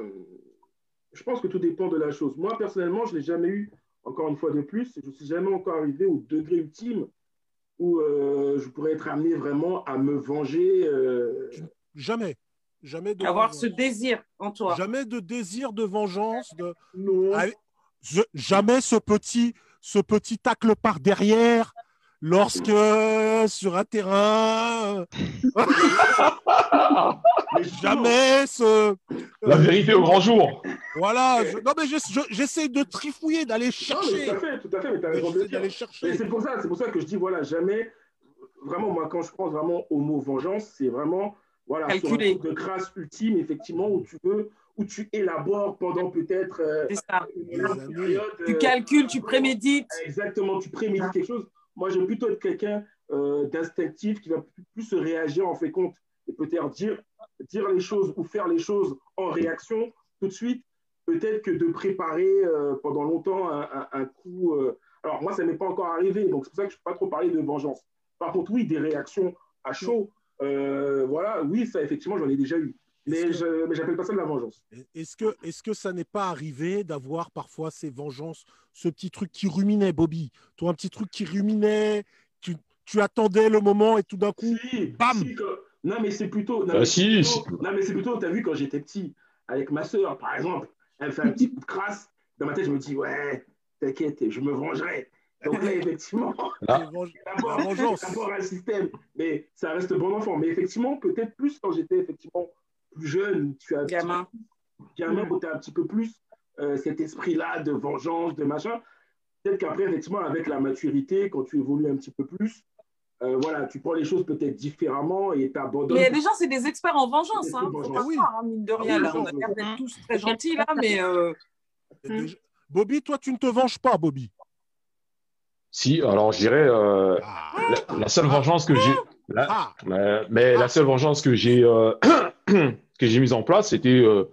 Je pense que tout dépend de la chose. Moi, personnellement, je ne l'ai jamais eu, encore une fois de plus, je ne suis jamais encore arrivé au degré ultime où euh, je pourrais être amené vraiment à me venger. Euh, jamais. Jamais de Avoir ce désir en toi. Jamais de désir de vengeance. De... Non. jamais ce petit, ce petit tacle par derrière lorsque sur un terrain. jamais ce. La vérité au grand jour. Voilà. Non, mais j'essaie de trifouiller, d'aller chercher. tout à fait, tout à fait, mais tu as raison de chercher. C'est pour, ça, pour ça que je dis, voilà, jamais. Vraiment, moi, quand je pense vraiment au mot vengeance, c'est vraiment. Voilà, sur un de grâce ultime, effectivement, où tu veux où tu élabores pendant peut-être euh, une période. Tu euh, calcules, tu prémédites. Exactement, tu prémédites quelque chose. Moi, j'aime plutôt être quelqu'un euh, d'instinctif qui va plus se réagir en fait compte et peut-être dire, dire les choses ou faire les choses en réaction tout de suite, peut-être que de préparer euh, pendant longtemps un, coup. Euh, alors, moi, ça n'est pas encore arrivé, donc c'est pour ça que je ne peux pas trop parler de vengeance. Par contre, oui, des réactions à chaud, voilà, oui, ça, effectivement, j'en ai déjà eu. Mais je n'appelle pas ça de la vengeance. Est-ce que, est que ça n'est pas arrivé d'avoir parfois ces vengeances, ce petit truc qui ruminait, Bobby? Toi, un petit truc qui ruminait, tu, tu attendais le moment et tout d'un coup, bam Non, mais c'est plutôt. Non, ah, si, non, mais c'est plutôt, tu as vu, quand j'étais petit, avec ma soeur, par exemple, elle fait un petit coup de crasse. Dans ma tête, je me dis, ouais, t'inquiète, je me vengerai. Donc là, effectivement, ah. d'abord un système, mais ça reste bon enfant. Mais effectivement, peut-être plus quand j'étais effectivement plus jeune, tu as gamin, gamin où tu as un petit peu plus euh, cet esprit-là de vengeance, de machin. Peut-être qu'après, effectivement, avec la maturité, quand tu évolues un petit peu plus, euh, voilà, tu prends les choses peut-être différemment et tu abandonnes. Mais il y a des gens, c'est des experts en vengeance. Hein, pas oui. hein, mine de ah rien. là, on a l'air d'être tous très gentils, là, mais. Euh... Bobby, toi, tu ne te venges pas, Bobby. Si, alors je dirais euh, ah. la, seule vengeance que j'ai. Ah. mais, la seule vengeance que j'ai que j'ai mise en place, c'était euh,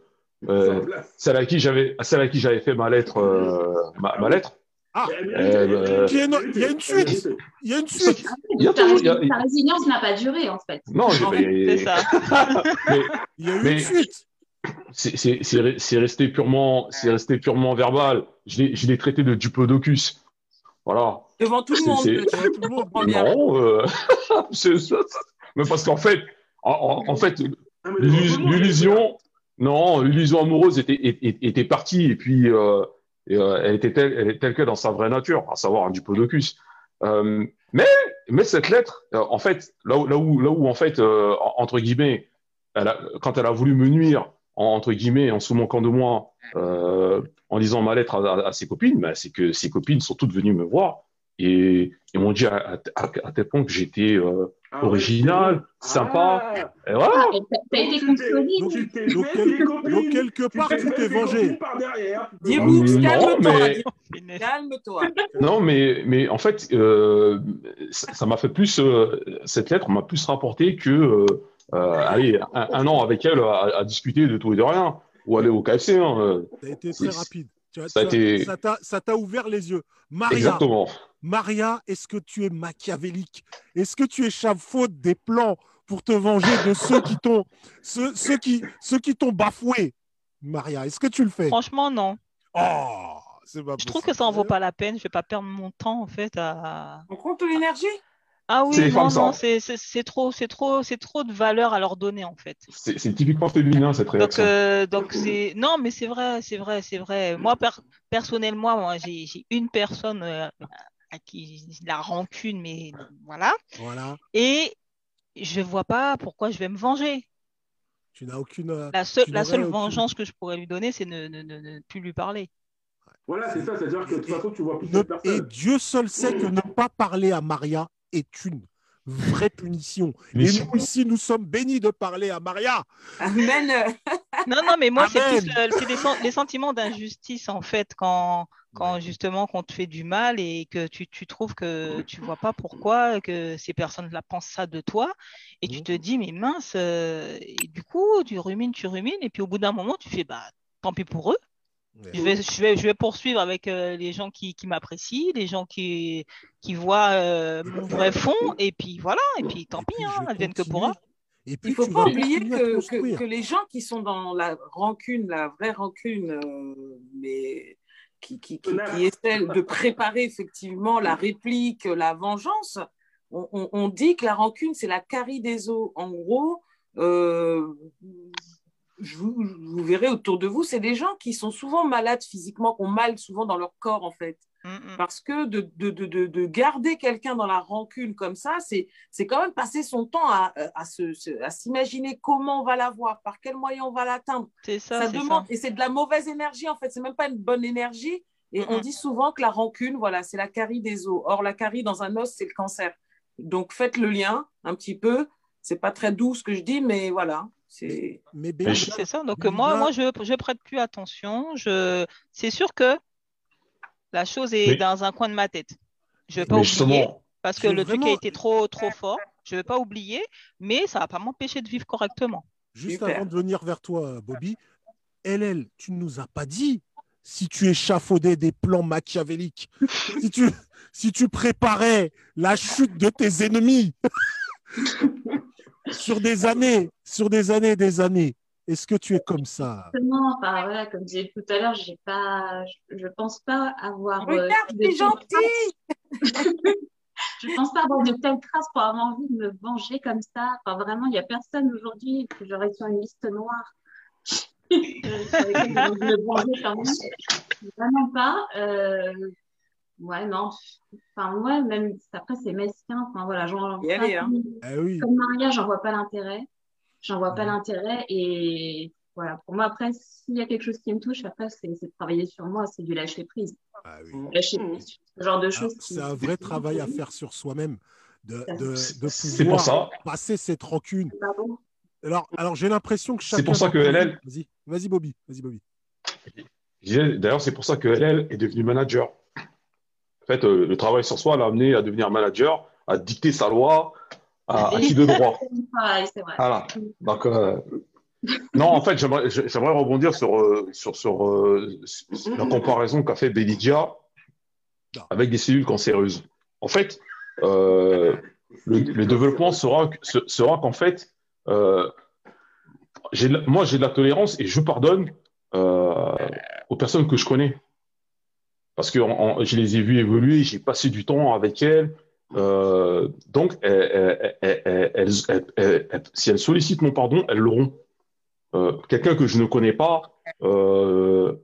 Euh, celle à qui j'avais, celle à qui j'avais fait ma lettre, euh, ma, ma lettre. Ah, Euh, il y a une- il y a une suite. Il y a une suite. Il y a Ta, toujours- il y a- ta résilience n'a pas duré, en fait. Non, C'est ça. mais Il y a eu Mais- une suite. c'est- c'est c'est re- c'est resté purement, c'est resté purement verbal. Je l'ai, je l'ai traité de dupodocus. Voilà. Devant tout le monde. peut-être. Tout le monde. Non, euh, c'est ça. Mais parce qu'en fait, en- en fait, Ah, l'illusion, non, l'illusion amoureuse était, était, était partie et puis euh, euh, elle était telle, elle est telle que dans sa vraie nature, à savoir un dupodocus. Euh, mais, mais cette lettre, euh, en fait, là où, là où, là où en fait, euh, en- entre guillemets, elle a, quand elle a voulu me nuire, en- entre guillemets, en se moquant de moi, euh, en lisant ma lettre à, à- à ses copines, ben, c'est que ses copines sont toutes venues me voir et, et m'ont dit à, à, à tel point que j'étais euh, Ah, original, ouais. sympa. Ah, Et voilà. Ah, t'as t'as été. Donc, tu t'es donc, quel- quelque part, tu t'es vengé. copines par derrière. Dis-vous, Non, calme-toi. Calme-toi. Non, mais, mais en fait, euh, ça m'a fait plus, euh, cette lettre m'a plus rapporté que, euh, euh, allez, un, un an avec elle à, à discuter de tout et de rien, ou aller au KFC. Hein, euh, Ça a été très rapide. Tu ça a tu as- été- ça t'a- ça t'a ouvert les yeux. Maria, exactement. Maria, est-ce que tu es machiavélique? Est-ce que tu échafaudes des plans pour te venger de ceux qui t'ont ceux, ceux qui ceux qui t'ont bafoué? Maria, est-ce que tu le fais? Franchement, non. Oh, c'est pas Je trouve que ça en vaut pas la peine. Je vais pas perdre mon temps en fait à. On compte l'énergie Ah oui, non, non, c'est c'est- c'est trop, c'est trop, c'est trop de valeur à leur donner en fait. C'est typiquement féminin, cette Donc, réaction. euh, donc c'est non, mais c'est vrai, c'est vrai, c'est vrai. Moi, per- personnellement, moi, j'ai une personne euh, à qui j'ai la rancune, mais voilà. Voilà, Et je vois pas pourquoi je vais me venger. tu n'as aucune euh, La seule, Tu la n'aurais seule aucune- vengeance que je pourrais lui donner, c'est ne, ne, ne, ne plus lui parler. Voilà, c'est ça. C'est-à-dire que de toute façon, tu vois plus Ne- cette et. Dieu seul sait que ne pas parler à Maria est une vraie punition. Et nous ici, nous sommes bénis de parler à Maria. Amen. Non, non, mais moi, c'est plus le- les sentiments d'injustice, en fait, quand, quand justement qu'on te fait du mal et que tu, tu trouves que tu vois pas pourquoi que ces personnes-là pensent ça de toi et tu te dis, mais mince, euh, et du coup, tu rumines, tu rumines, et puis au bout d'un moment, tu fais, bah, tant pis pour eux. Je vais, je vais, je vais poursuivre avec euh, les gens qui, qui m'apprécient, les gens qui, qui voient euh, mon vrai fond, et puis voilà, et puis tant Et pis, hein, advienne que pourra. Et puis, Il faut tu pas oublier que, que, les gens qui sont dans la rancune, la vraie rancune, euh, mais qui, qui, qui, qui essaient de préparer effectivement la réplique, la vengeance, on, on- on dit que la rancune, c'est la carie des os. En gros, euh, je vous, vous verrez autour de vous, c'est des gens qui sont souvent malades physiquement, qui ont mal souvent dans leur corps en fait. Mm, mm. Parce que de, de, de, de, de garder quelqu'un dans la rancune comme ça, c'est, quand même passer son temps à, se- à s'imaginer comment on va l'avoir, par quels moyens on va l'atteindre. C'est ça, Ça demande, ça. et c'est de la mauvaise énergie en fait, c'est même pas une bonne énergie. Et on Mhm. dit souvent que la rancune, voilà, c'est la carie des os. Or, la carie dans un os, c'est le cancer. Donc, faites le lien un petit peu. C'est pas très doux ce que je dis, mais voilà. C'est... Ça. Donc moi, moi, je je prête plus attention. Je, c'est sûr que la chose est Mais- dans un coin de ma tête. Je vais pas Mais oublier justement, parce que le truc a été trop trop fort. Je vais pas oublier, mais ça va pas m'empêcher de vivre correctement. Juste Super. avant de venir vers toi, Bobby, LL, tu ne nous as pas dit si tu échafaudais des plans machiavéliques, si tu, si tu préparais la chute de tes ennemis sur des années, sur des années, des années. Est-ce que tu es comme ça? Justement, enfin, voilà, comme je disais tout à l'heure, j'ai pas, je, je pense pas avoir. euh, Regarde, telles gentil Je pense pas avoir de telles traces pour avoir envie de me venger comme ça. Enfin, vraiment, il n'y a personne aujourd'hui que j'aurais sur une liste noire. euh, me venger. Vraiment pas. Euh, ouais, non. Enfin, ouais, même après, c'est mesquin. Enfin, voilà, j'en. Hein. Eh oui. Comme Maria, j'en vois pas l'intérêt. J'en vois pas l'intérêt. Et voilà, pour moi, après, s'il y a quelque chose qui me touche, après, c'est de travailler sur moi, c'est du lâcher prise. Ah oui. Lâcher prise. Ce genre de Ah, choses. C'est un vrai travail à faire sur soi-même, de, de, de c'est pour pouvoir ça. passer cette rancune. Pardon Alors, alors j'ai l'impression que C'est pour ça que LL Vas-y, vas-y, Bobby. Vas-y, Bobby. d'ailleurs, c'est pour ça que LL est devenu manager. En fait, euh, le travail sur soi l'a amené à devenir manager, à dicter sa loi, à, à qui de droit. Pareil, c'est vrai. Voilà. Donc, euh, Non, en fait, j'aimerais rebondir sur, euh, sur, sur, sur la comparaison qu'a fait Belidia avec des cellules cancéreuses. En fait, euh, le, le développement sera, sera qu'en fait, euh, moi, j'ai de la tolérance et je pardonne euh, aux personnes que je connais. Parce que je les ai vues évoluer, j'ai passé du temps avec elles. Euh, donc, si elles sollicitent mon pardon, elles l'auront. Euh, quelqu'un que je ne connais pas, euh,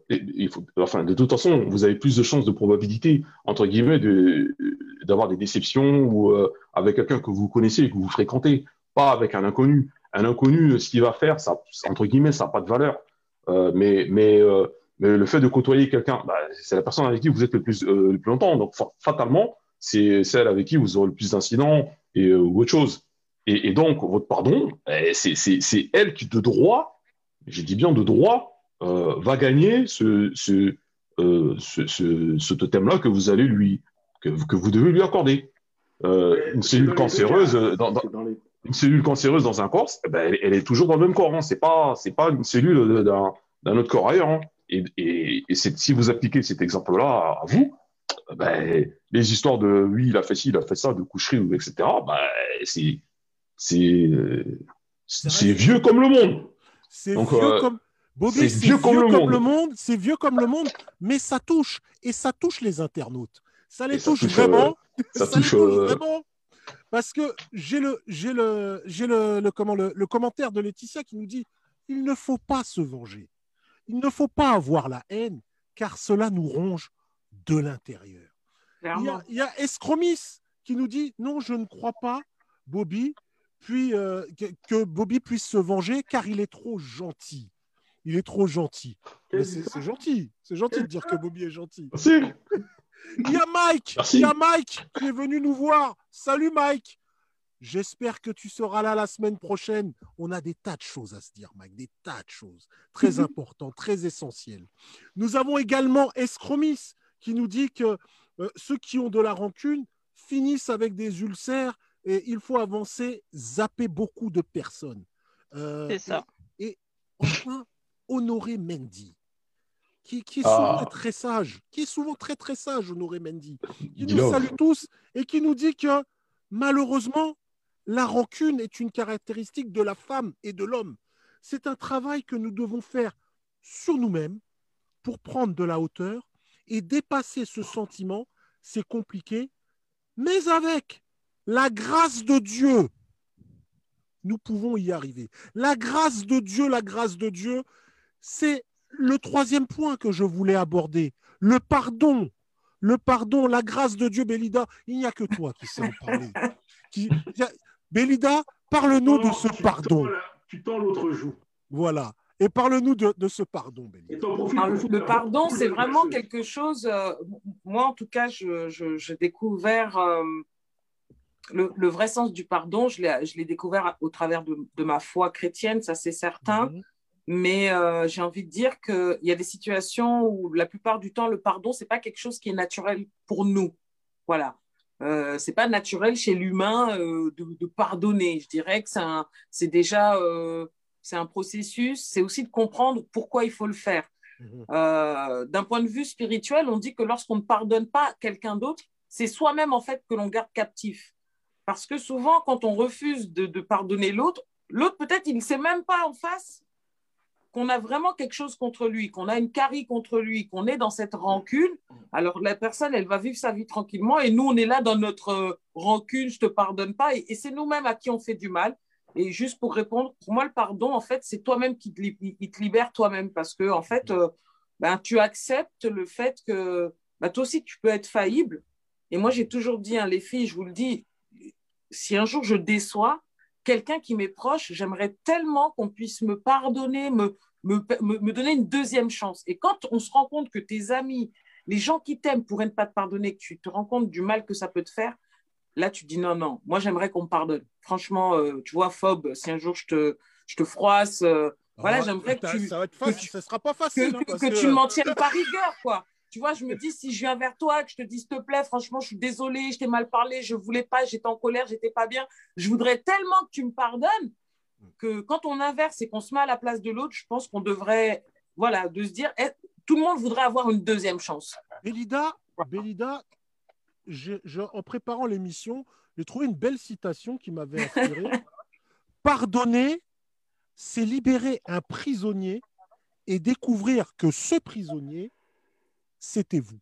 enfin, de toute façon, vous avez plus de chances de probabilité, entre guillemets, d'avoir des déceptions ou avec quelqu'un que vous connaissez et que vous fréquentez, pas avec un inconnu. Un inconnu, ce qu'il va faire, ça, entre guillemets, ça n'a pas de valeur. Mais, mais, mais le fait de côtoyer quelqu'un, bah, c'est la personne avec qui vous êtes le plus, euh, le plus longtemps. Donc, fa- fatalement, c'est celle avec qui vous aurez le plus d'incidents et euh, ou autre chose. Et, et donc, votre pardon, eh, c'est elle qui, de droit, j'ai dit bien de droit, euh, va gagner ce, ce, ce, ce, ce totem-là que vous allez lui, que, que vous devez lui accorder. Une cellule cancéreuse, dans, dans- C'est dans les- une cellule cancéreuse dans un corps, eh ben, elle, elle est toujours dans le même corps. Hein. C'est pas, c'est pas une cellule d'un autre corps ailleurs. Hein. Et, et, et c'est- si vous appliquez cet exemple-là à, vous, ben, les histoires de oui, il a fait ci, il a fait ça, de coucherie, ou etc. Ben, c'est, euh, vieux comme le monde. C'est vieux euh, comme. Bobby, vieux comme le monde. c'est vieux comme le monde, mais ça touche. Et ça touche les internautes. Ça les ça touche, touche, vraiment. ça les touche, touche euh, vraiment. Parce que j'ai le, j'ai le, j'ai le, le, comment, le, le commentaire de Laetitia qui nous dit il ne faut pas se venger. Il ne faut pas avoir la haine, car cela nous ronge de l'intérieur. Il y a, il y a Escromis qui nous dit non, je ne crois pas, Bobby, puis euh, que, Bobby puisse se venger car il est trop gentil. Il est trop gentil. C'est gentil. C'est gentil de dire que Bobby est gentil. Il y a Mike. Merci. Il y a Mike qui est venu nous voir. Salut Mike. J'espère que tu seras là la semaine prochaine. On a des tas de choses à se dire, Mike, des tas de choses très importantes, très essentielles. Nous avons également Escromis qui nous dit que euh, ceux qui ont de la rancune finissent avec des ulcères et il faut avancer, zapper beaucoup de personnes. Euh, C'est ça. Et, et enfin, Honoré Mendy, qui, qui est Ah. souvent très sage, qui est souvent très très sage, Honoré Mendy, qui nous salue tous et qui nous dit que malheureusement, la rancune est une caractéristique de la femme et de l'homme. C'est un travail que nous devons faire sur nous-mêmes pour prendre de la hauteur et dépasser ce sentiment. C'est compliqué, mais avec la grâce de Dieu, nous pouvons y arriver. La grâce de Dieu, la grâce de Dieu, c'est le troisième point que je voulais aborder. Le pardon. Le pardon, la grâce de Dieu, Bélida, il n'y a que toi qui sais en parler. Qui- y a- Bélida, parle-nous de ce tu pardon. tends la- Tu tends l'autre joue. Voilà. Et parle-nous de, de ce pardon, Bélida. Et t'en profites Alors, pour le, pardon, c'est vraiment quelque chose. euh, moi, en tout cas, je- je- j'ai découvert euh, le, le vrai sens du pardon. Je l'ai je l'ai découvert au travers de, de ma foi chrétienne, ça c'est certain. Mhm. Mais euh, j'ai envie de dire qu'il y a des situations où la plupart du temps, le pardon, c'est pas quelque chose qui est naturel pour nous. Voilà. Euh, c'est pas naturel chez l'humain euh, de, de pardonner. Je dirais que c'est déjà euh, c'est un processus. C'est aussi de comprendre pourquoi il faut le faire. Mhm. D'un point de vue spirituel, on dit que lorsqu'on ne pardonne pas quelqu'un d'autre, c'est soi-même en fait que l'on garde captif. Parce que souvent, quand on refuse de, de pardonner l'autre, l'autre peut-être il ne sait même pas en face qu'on a vraiment quelque chose contre lui, qu'on a une carie contre lui, qu'on est dans cette rancune. Alors la personne, elle va vivre sa vie tranquillement et nous, on est là dans notre euh, rancune, je te pardonne pas. Et, c'est nous-mêmes à qui on fait du mal. Et juste pour répondre, pour moi, le pardon, en fait, c'est toi-même qui te libère toi-même parce que, en fait, euh, ben, tu acceptes le fait que ben, toi aussi, tu peux être faillible. Et moi, j'ai toujours dit, hein, les filles, je vous le dis, si un jour je déçois quelqu'un qui m'est proche, j'aimerais tellement qu'on puisse me pardonner, me, me, me, me donner une deuxième chance. Et quand on se rend compte que tes amis, les gens qui t'aiment pourraient ne pas te pardonner, que tu te rends compte du mal que ça peut te faire, là, tu dis non, non, moi, j'aimerais qu'on me pardonne. Franchement, euh, tu vois, Phobe, si un jour je te, je te froisse, euh, Voilà, Ah, j'aimerais que tu- Ça va être que facile. tu- Ça sera pas que, facile. hein, que- que que- tu ne m'en tiennes pas rigueur, quoi. Tu vois, je me dis, si je viens vers toi, que je te dis, s'il te plaît, franchement, je suis désolée, je t'ai mal parlé, je voulais pas, j'étais en colère, j'étais pas bien, je voudrais tellement que tu me pardonnes. que quand on inverse et qu'on se met à la place de l'autre, je pense qu'on devrait, voilà, de se dire, eh, tout le monde voudrait avoir une deuxième chance. Bélida, Bélida en préparant l'émission, j'ai trouvé une belle citation qui m'avait inspiré. Pardonner, c'est libérer un prisonnier et découvrir que ce prisonnier, c'était vous.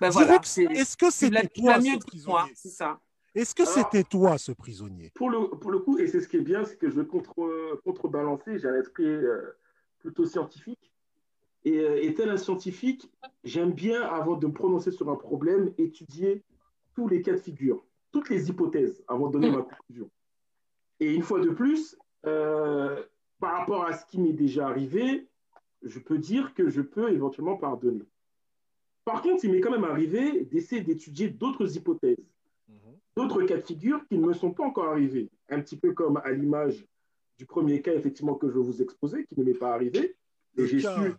Ben voilà, Est-ce que c'était toi ce prisonnier C'est ça. Est-ce que c'était toi ce prisonnier? Pour le, pour le coup, et c'est ce qui est bien, c'est que je vais contre, contrebalancer, j'ai un esprit euh, plutôt scientifique. Et, euh, et, tel un scientifique, j'aime bien, avant de me prononcer sur un problème, étudier tous les cas de figure, toutes les hypothèses avant de donner ma conclusion. Et une fois de plus, euh, par rapport à ce qui m'est déjà arrivé, je peux dire que je peux éventuellement pardonner. Par contre, il m'est quand même arrivé d'essayer d'étudier d'autres hypothèses, mhm. d'autres cas de figure qui ne me sont pas encore arrivés. Un petit peu comme à l'image du premier cas, effectivement, que je vous exposais, qui ne m'est pas arrivé. Et j'ai su.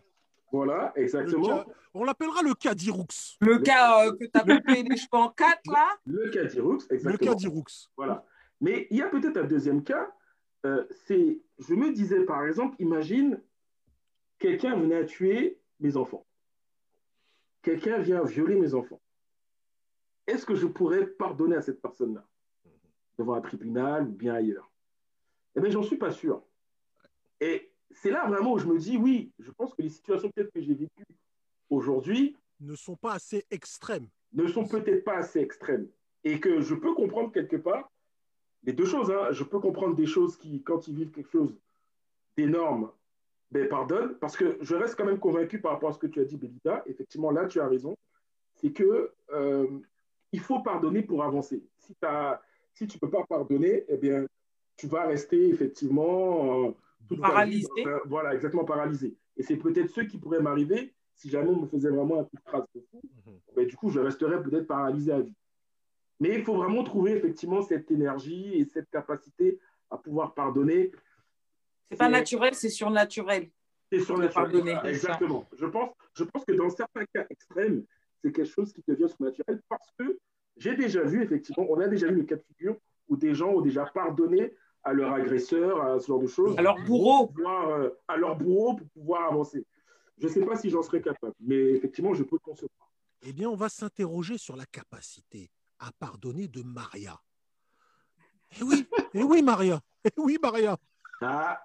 Voilà, exactement. on l'appellera le cas d'Iroux. Le, cas euh, que tu as coupé les cheveux en quatre, là Le cas d'Iroux, exactement. Le cas d'Iroux. Voilà. Mais il y a peut-être un deuxième cas. Euh, c'est, je me disais, par exemple, imagine, quelqu'un venait à tuer mes enfants quelqu'un vient violer mes enfants, est-ce que je pourrais pardonner à cette personne-là devant un tribunal ou bien ailleurs? Eh bien, j'en suis pas sûr. Et c'est là vraiment où je me dis, oui, je pense que les situations peut-être que j'ai vécues aujourd'hui ne sont pas assez extrêmes. Ne sont peut-être pas assez extrêmes. Et que je peux comprendre quelque part les deux choses. Hein. Je peux comprendre des choses qui, quand ils vivent quelque chose d'énorme, ben, pardonne, parce que je reste quand même convaincu par rapport à ce que tu as dit, Bélida. Effectivement, là, tu as raison. C'est que euh, il faut pardonner pour avancer. Si, si tu ne peux pas pardonner, eh bien, tu vas rester effectivement euh, paralysé. voilà, exactement paralysé. Et c'est peut-être ce qui pourrait m'arriver si jamais on me faisait vraiment un coup de trace de fou. Mhm. Ben, du coup, je resterais peut-être paralysé à vie. Mais il faut vraiment trouver effectivement cette énergie et cette capacité à pouvoir pardonner c'est pas naturel, c'est surnaturel. C'est surnaturel. exactement. Je pense, je pense que dans certains cas extrêmes, c'est quelque chose qui devient surnaturel parce que j'ai déjà vu, effectivement, on a déjà vu le cas de figure où des gens ont déjà pardonné à leur agresseur, à ce genre de choses. À leur bourreau. Euh, à leur bourreau pour pouvoir avancer. Je ne sais pas si j'en serais capable, mais effectivement, je peux le concevoir. Eh bien, on va s'interroger sur la capacité à pardonner de Maria. Eh oui, eh oui, Maria. Eh oui, Maria. Ah.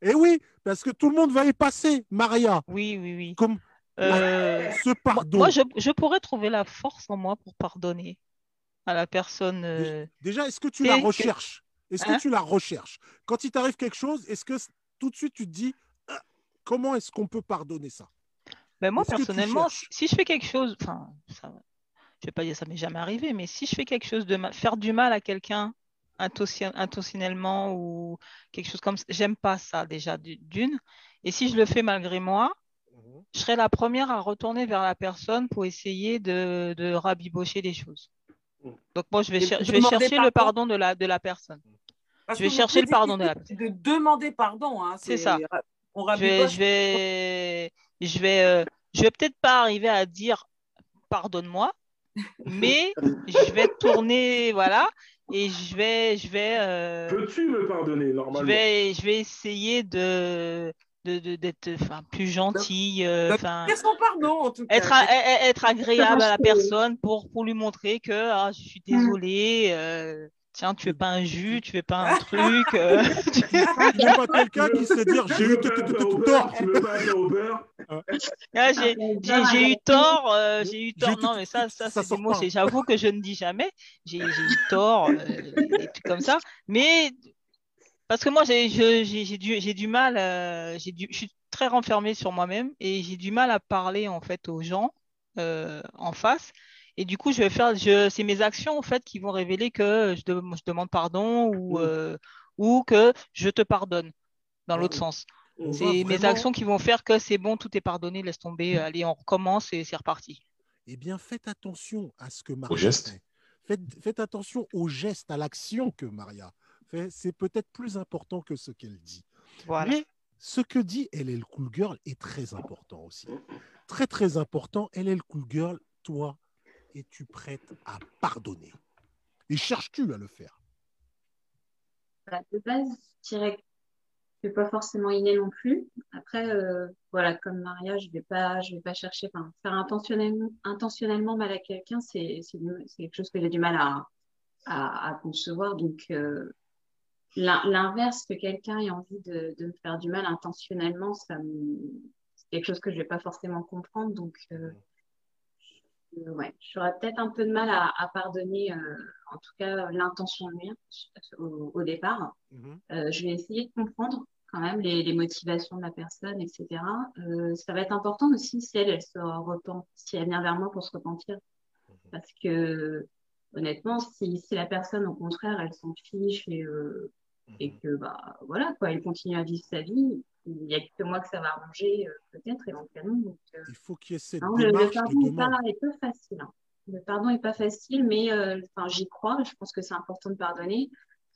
Et eh oui, parce que tout le monde va y passer, Maria. Oui, oui, oui. Comme euh, ce pardon. Moi, je, pourrais trouver la force en moi pour pardonner à la personne. Euh, déjà, est-ce que tu la recherches? Est-ce que hein? tu la recherches? Quand il t'arrive quelque chose, est-ce que tout de suite tu te dis ah, comment est-ce qu'on peut pardonner ça? Ben Moi, personnellement, si je fais quelque chose, enfin, ça, je vais pas dire ça m'est jamais arrivé, mais si je fais quelque chose de mal, faire du mal à quelqu'un intentionnellement ou quelque chose comme ça. J'aime pas ça déjà d'une. Et si je le fais malgré moi, mhm. je serai la première à retourner vers la personne pour essayer de, de rabibocher les choses. Mhm. Donc moi, je vais, je vais chercher le pardon? de la, de la personne. je vais chercher le pardon de la personne. De demander pardon. Hein, c'est ça. je vais, je vais, je vais, euh, je vais peut-être pas arriver à dire pardonne-moi, mais je vais tourner, voilà, et je vais, je vais. Euh, Peux-tu me pardonner normalement? Je vais, je vais essayer de d'être enfin plus gentil euh, enfin pardon en tout cas. être être agréable à la personne pour pour lui montrer que ah, je suis désolée euh, tiens, tu veux pas un jus, tu veux pas un truc. Euh... tu veux pas quelqu'un qui sait dire j'ai eu tort. Tu veux pas aller au beurre ah, J'ai eu tort, euh, j'ai eu tort. Non, mais ça, ça, c'est des mots. J'avoue que je ne dis jamais. J'ai eu tort, euh, des trucs comme ça. Mais parce que moi, j'ai du, du mal. Euh, du, je suis très renfermée sur moi-même et j'ai du mal à parler en fait aux gens euh, en face. Et du coup, je vais faire, je, c'est mes actions en fait qui vont révéler que je, je demande pardon ou, mm. euh, ou que je te pardonne dans l'autre sens. C'est mes actions qui vont faire que c'est bon, tout est pardonné, laisse tomber, allez, on recommence et c'est reparti. Eh bien, faites attention à ce que Maria fait. Faites, faites attention au geste, à l'action que Maria fait. C'est peut-être plus important que ce qu'elle dit. Voilà. Mais ce que dit elle est le cool girl est très important aussi. Très, très important. Elle est le cool girl. Toi, es-tu prête à pardonner Et cherches-tu à le faire? Bah, De base, je dirais c'est pas forcément inné non plus. Après, euh, voilà, comme Maria, je vais pas, je vais pas chercher, enfin, faire intentionnellement, intentionnellement mal à quelqu'un, c'est, c'est, quelque chose que j'ai du mal à, à, à concevoir. Donc, euh, l'inverse, que quelqu'un ait envie de, de, me faire du mal intentionnellement, ça me, c'est quelque chose que je vais pas forcément comprendre. Donc, euh, ouais, j'aurais peut-être un peu de mal à, à pardonner, euh, en tout cas, l'intention de nuire au, au départ. Mhm. Euh, je vais essayer de comprendre quand même les, les motivations de la personne, etc. Euh, ça va être important aussi si elle, elle se repent, si elle vient vers moi pour se repentir. Parce que honnêtement, si, si la personne, au contraire, elle s'en fiche et, euh, et que bah voilà quoi, elle continue à vivre sa vie, il n'y a que moi que ça va arranger euh, peut-être éventuellement. Donc, euh, Il faut qu'il y ait cette non, le, le démarche pardon de n'est pas, facile. hein. Le pardon n'est pas facile, mais euh, enfin, j'y crois. Je pense que c'est important de pardonner.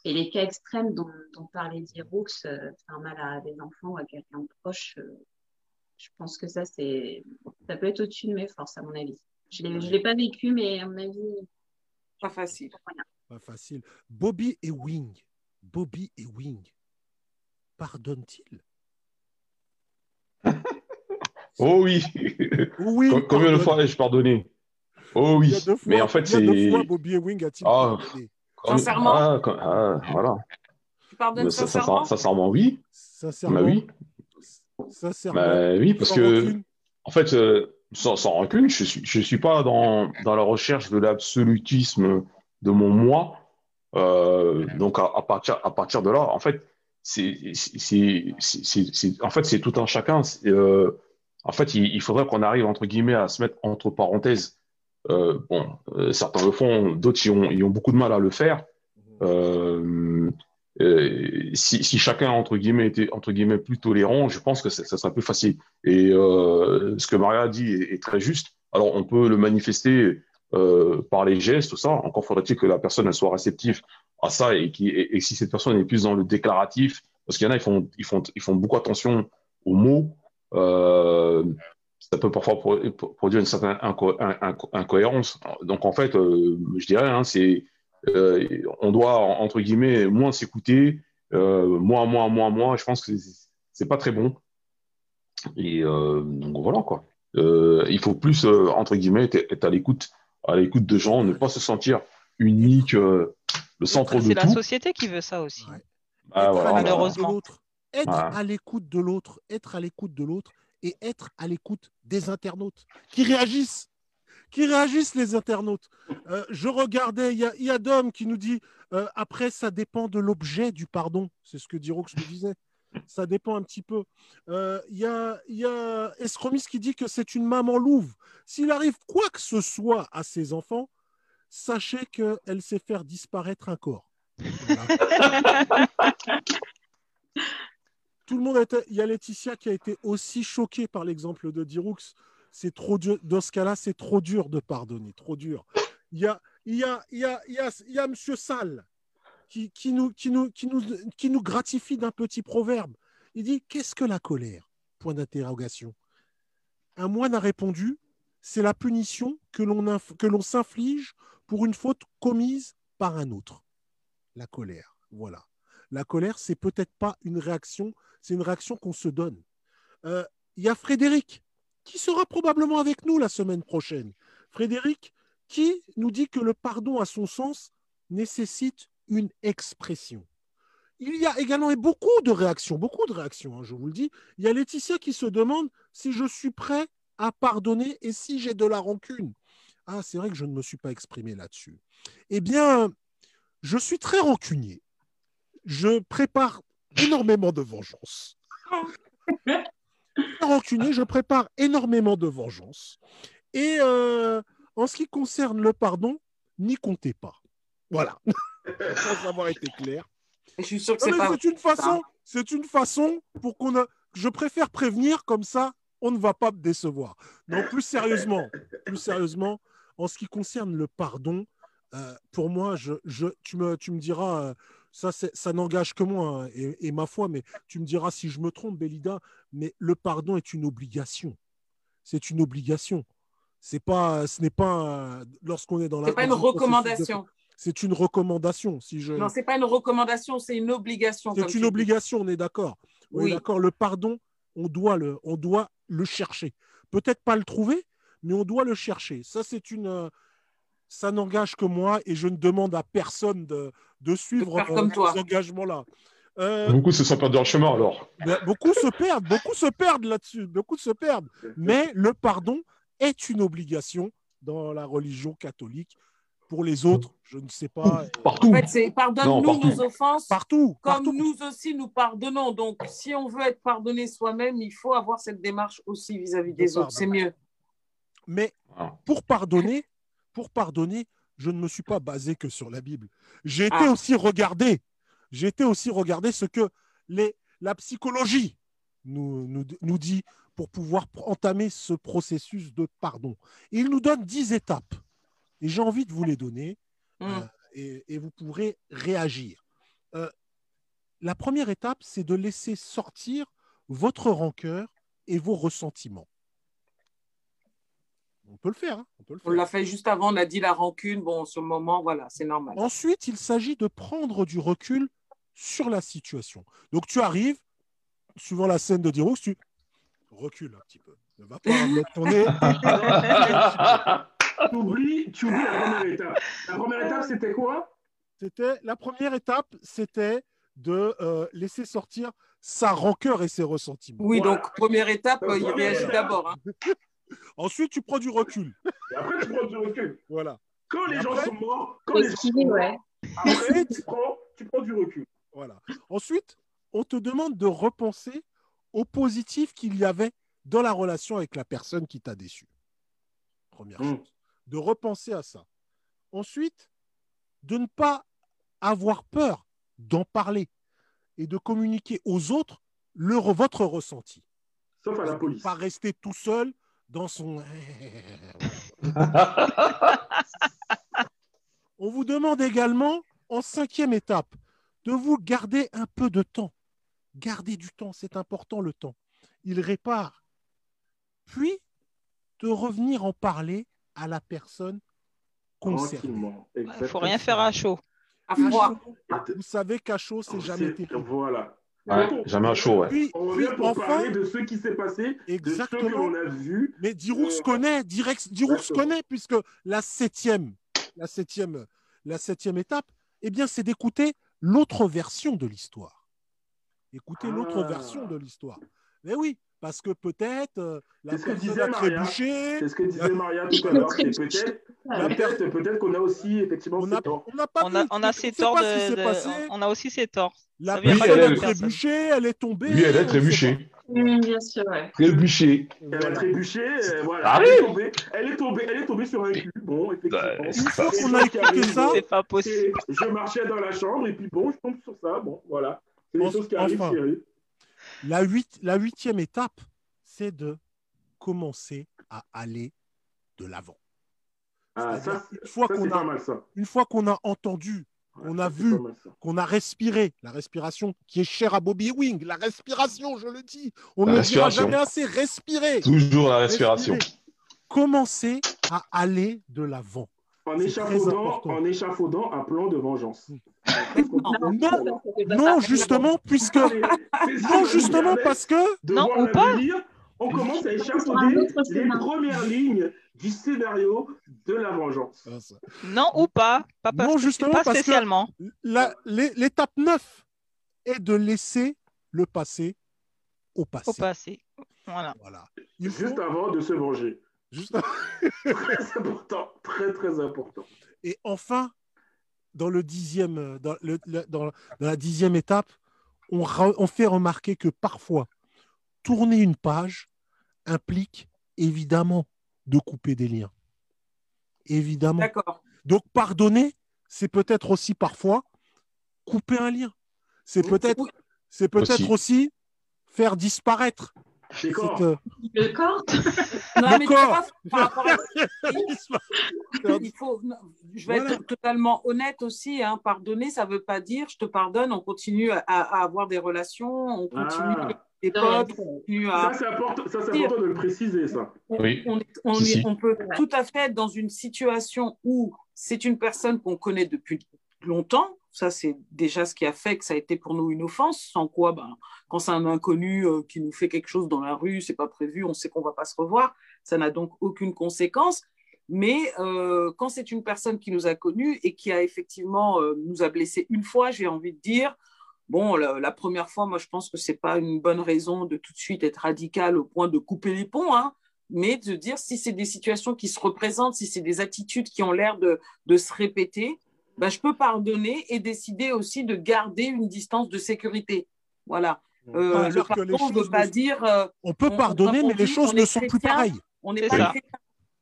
Et les cas extrêmes dont, dont parlait Diroux, euh, faire mal à des enfants ou à quelqu'un de proche, euh, je pense que ça, c'est, ça peut être au-dessus de mes forces, à mon avis. Je ne l'ai pas vécu, mais à mon avis, Pas facile. Pas facile. Bobby et Wing. Bobby et Wing. Pardonnent-ils? Oh oui. Oui. Com- Combien de fois ai-je pardonné Oh oui. fois, Mais en fait, combien de c'est. fois Bobby et Wing a-t-il Ah. Comme- Sincèrement Ah, comme- ah, voilà. Tu pardonnes Ça- ça- sincèrement Sincèrement, oui. Sincèrement. Bah oui. Sincèrement. Bah oui, parce Sans que. rancune. En fait, euh, sans, sans rancune, je suis, je suis pas dans, dans la recherche de l'absolutisme de mon moi. Euh, donc, à, à partir, à partir de là, en fait, en fait, c'est tout un chacun. Euh, en fait, il, faudrait qu'on arrive, entre guillemets, à se mettre entre parenthèses. Euh, bon, euh, certains le font, d'autres y ont, beaucoup de mal à le faire. Si, chacun entre guillemets était entre guillemets plus tolérant, je pense que ça serait plus facile. Et ce que Maria a dit est, très juste. Alors on peut le manifester par les gestes, tout ça. Encore faudrait-il que la personne soit réceptive à ça et, qui, et, si cette personne est plus dans le déclaratif, parce qu'il y en a ils font ils font ils font beaucoup attention aux mots. Euh, ça peut parfois pro- pro- produire une certaine inco- in- inco- incohérence. Donc en fait, euh, je dirais, hein, c'est euh, on doit entre guillemets moins s'écouter, moins, moins, moins, moins. Je pense que c'est- pas très bon. Et donc voilà quoi. Il faut plus entre guillemets être, à l'écoute, à l'écoute de gens, ne pas se sentir unique, le centre de C'est la société qui veut ça aussi. Ouais. Ah, être voilà, à l'écoute de Malheureusement. l'autre. Être à l'écoute de l'autre, être à l'écoute de l'autre et être à l'écoute des internautes qui réagissent. Qui réagissent les internautes. Euh, je regardais, il y a, il y a Dom qui nous dit euh, après, ça dépend de l'objet du pardon. C'est ce que Diroux nous disait. Ça dépend un petit peu. Euh, Il y a, il y a Escromis qui dit que c'est une maman louve. S'il arrive quoi que ce soit à ses enfants, sachez qu'elle sait faire disparaître un corps. Voilà. Tout le monde était. Il y a Laetitia qui a été aussi choquée par l'exemple de Diroux. C'est trop dur. Dans ce cas-là, c'est trop dur de pardonner. Trop dur. Il y a, il y a, il y a, il y a, il y a Monsieur Salle qui, qui, nous, qui, nous, qui, nous, qui nous gratifie d'un petit proverbe. Il dit Qu'est-ce que la colère? Point d'interrogation. Un moine a répondu C'est la punition que l'on s'inflige pour une faute commise par un autre. La colère. Voilà. La colère, c'est peut-être pas une réaction, c'est une réaction qu'on se donne. Euh, Il y a Frédéric, qui sera probablement avec nous la semaine prochaine. Frédéric, qui nous dit que le pardon, à son sens, nécessite une expression. Il y a également beaucoup de réactions, beaucoup de réactions, hein, je vous le dis. Il y a Laetitia qui se demande si je suis prêt à pardonner et si j'ai de la rancune. Ah, c'est vrai que je ne me suis pas exprimé là-dessus. Eh bien, je suis très rancunier. Je prépare énormément de vengeance. Très rancunier, je prépare énormément de vengeance. Et euh, en ce qui concerne le pardon, n'y comptez pas. Voilà. Sans avoir été clair. Je suis sûr que c'est une façon, c'est une façon pour qu'on a. Je préfère prévenir comme ça, on ne va pas me décevoir. Non, plus sérieusement, plus sérieusement, en ce qui concerne le pardon, euh, pour moi, je, je, tu, me, tu me diras, euh, ça, ça n'engage que moi hein, et, et ma foi, mais tu me diras si je me trompe, Bélida, mais le pardon est une obligation. C'est une obligation. C'est pas, ce n'est pas euh, lorsqu'on est dans la. C'est pas une de- recommandation. C'est une recommandation. Si je, Non, c'est pas une recommandation, c'est une obligation. c'est une dis. obligation, on est d'accord. Oui, Oui. d'accord. Le pardon, on doit le, on doit le chercher. Peut-être pas le trouver, mais on doit le chercher. Ça, c'est une. euh, Ça n'engage que moi et je ne demande à personne de, de suivre toi. ces engagements-là. Euh, Beaucoup se sont perdus dans le chemin alors. ben, beaucoup se perdent, beaucoup se perdent là-dessus, beaucoup se perdent. Mais le pardon est une obligation dans la religion catholique. Pour les autres, je ne sais pas. euh, Partout. En fait, c'est Non, pardonne-nous nos offenses Partout, comme partout. nous aussi nous pardonnons. Donc, si on veut être pardonné soi-même, il faut avoir cette démarche aussi vis-à-vis De des pardon. autres. C'est mieux. Mais Ah. pour pardonner, pour pardonner, je ne me suis pas basé que sur la Bible. J'ai été Ah. aussi regardé, j'ai été aussi regardé ce que les, la psychologie nous, nous, nous dit pour pouvoir entamer ce processus de pardon. Il nous donne dix étapes. Et j'ai envie de vous les donner Mm. euh, et, et vous pourrez réagir. Euh, la première étape, c'est de laisser sortir votre rancœur et vos ressentiments. On peut le faire. hein, on l'a fait juste avant, on a dit la rancune. Bon, en ce moment, voilà, c'est normal. Ensuite, il s'agit de prendre du recul sur la situation. Donc, tu arrives, suivant la scène de Diroux, tu recules un petit peu. Ne va pas mettre ton nez. Tu oublies, tu oublies la première étape. La première étape, c'était quoi? C'était la première étape, c'était de euh, laisser sortir sa rancœur et ses ressentiments. Oui, Voilà. donc première étape, Donc, euh, il première réagit d'abord. hein. Ensuite, tu prends du recul. Et après, tu prends du recul. Voilà. Quand les gens sont morts, quand les gens sont morts, ouais. après, tu prends, tu prends du recul. Voilà. Ensuite, on te demande de repenser au positif qu'il y avait dans la relation avec la personne qui t'a déçu. Première Mm. chose. De repenser à ça. Ensuite, de ne pas avoir peur d'en parler et de communiquer aux autres le, votre ressenti. Sauf à la police. Pas rester tout seul dans son. On vous demande également, en cinquième étape, de vous garder un peu de temps. Gardez du temps, c'est important le temps. Il répare. Puis, de revenir en parler à la personne concernée. Il ne faut rien faire à chaud. À À froid. chaud, Vous savez qu'à chaud, c'est jamais terrible. Voilà. Ouais, jamais à chaud, ouais. Puis, On puis revient pour enfin, parler de ce qui s'est passé, de ce que exactement. l'on a vu. Mais Diroux Euh, connaît, Diroux exactement. connaît, puisque la septième, la septième, la septième étape, eh bien, c'est d'écouter l'autre version de l'histoire. Écouter l'autre Ah. version de l'histoire. Mais oui, parce que peut-être euh, la C'est ce que personne disait a Maria. trébuché. C'est ce que disait Maria tout à l'heure. C'est peut-être, Ah, peut-être, peut-être qu'on a aussi effectivement On n'a torts. on n'a pas On a, on a ses torts de, de- passé. on a aussi ses torts. La personne elle a est- trébuché, elle est tombée. Lui, elle on est sait trébuchée. Mm, bien sûr, ouais. Trébuchée. Elle a trébuché, euh, voilà. Ah elle, est tombée, elle est tombée, elle est tombée sur un cul. Bon, effectivement. Ouais, Une c'est fois qu'on a écouté ça, C'est pas possible. Je marchais dans la chambre et puis bon, je tombe sur ça. Bon, voilà. C'est des choses qui arrivent, chérie. La, huit- la huitième étape, c'est de commencer à aller de l'avant. Ah, une fois qu'on a- entendu, On a Ça, vu. qu'on a respiré, la respiration qui est chère à Bobby Wing, la respiration, je le dis, on La ne le dira jamais assez, respirer. Toujours la respiration. Respirer. Commencer à aller de l'avant. En échafaudant, en échafaudant un plan de vengeance. Non, non, justement, puisque non, justement parce que Non, ou pas. on commence à échafauder les premières lignes du scénario de la vengeance. Non ou pas, pas, Non, justement, pas parce que- spécialement. l'étape 9 est de laisser le passé au passé. Au passé. Voilà. Voilà. Il faut Juste avant de se venger. Juste- Très important, très très important. Et enfin, dans le dixième, dans, le- le- dans- dans la dixième étape, on, fait remarquer que parfois, tourner une page implique évidemment de couper des liens. Évidemment. D'accord. Donc, pardonner, c'est peut-être aussi parfois couper un lien. C'est Oui, peut-être oui. c'est peut-être Aussi. aussi faire disparaître. Euh, Le corps? Non, Le mais corps. vois, par rapport à- il faut, je vais Voilà. être totalement honnête aussi. Hein, pardonner, ça ne veut pas dire je te pardonne, on continue à, à avoir des relations, on continue Ah. des potes, on continue à. Ça, c'est important, de le préciser, ça. on, Oui. on est- on Si, est- si. on peut tout à fait être dans une situation où c'est une personne qu'on connaît depuis longtemps, Ça, c'est déjà ce qui a fait que ça a été pour nous une offense. Sans quoi, ben, quand c'est un inconnu euh, qui nous fait quelque chose dans la rue, c'est pas prévu, on sait qu'on va pas se revoir. Ça n'a donc aucune conséquence. Mais euh, quand c'est une personne qui nous a connus et qui a effectivement euh, nous a blessés une fois, j'ai envie de dire, bon, la, première fois, moi, je pense que c'est pas une bonne raison de tout de suite être radical au point de couper les ponts. Hein mais de dire si c'est des situations qui se représentent, si c'est des attitudes qui ont l'air de, de, se répéter, ben, je peux pardonner et décider aussi de garder une distance de sécurité. Voilà. Euh, le pardon ne veut pas dire. Euh, on peut pardonner, mais les choses ne sont plus pareilles. On n'est pas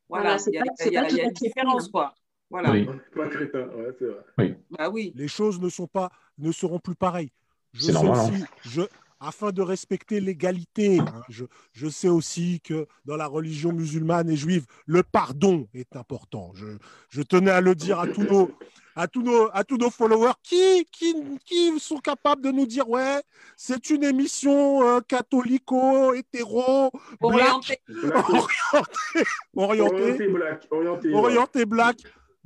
Voilà, il y a, une différence, quoi. Voilà. Oui. Pas crétin, ouais, c'est vrai. Oui. Bah, oui. Les choses ne, sont pas, ne seront plus pareilles. Je sais normal, aussi, hein. je, afin de respecter l'égalité. Hein. Je, sais aussi que dans la religion musulmane et juive, le pardon est important. Je, tenais à le dire à tous nos, à tous nos, à tous nos followers qui, qui, qui sont capables de nous dire ouais, c'est une émission euh, catholico, hétéro, orienté, orienté, black, orienté, orienté black.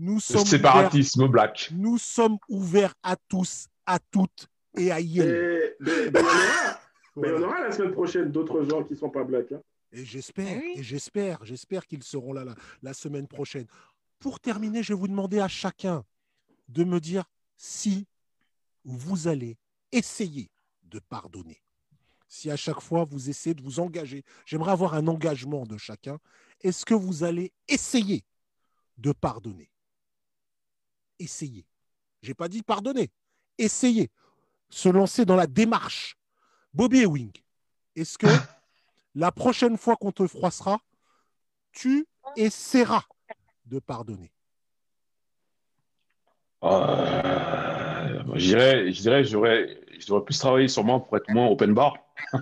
Nous sommes séparatisme black. Nous sommes ouverts à tous, à toutes et à Yale. Mais, il y en aura la semaine prochaine d'autres gens qui ne sont pas blacks. Hein. Et j'espère, et j'espère, j'espère qu'ils seront là la, semaine prochaine. Pour terminer, je vais vous demander à chacun de me dire si vous allez essayer de pardonner. Si à chaque fois vous essayez de vous engager, j'aimerais avoir un engagement de chacun. Est-ce que vous allez essayer de pardonner? Essayez. Je n'ai pas dit pardonner. Essayez se lancer dans la démarche. Bobby Ewing, est-ce que la prochaine fois qu'on te froissera, tu essaieras de pardonner? Euh, Je dirais, je dirais, j'aurais, devrais plus travailler sur moi pour être moins open bar.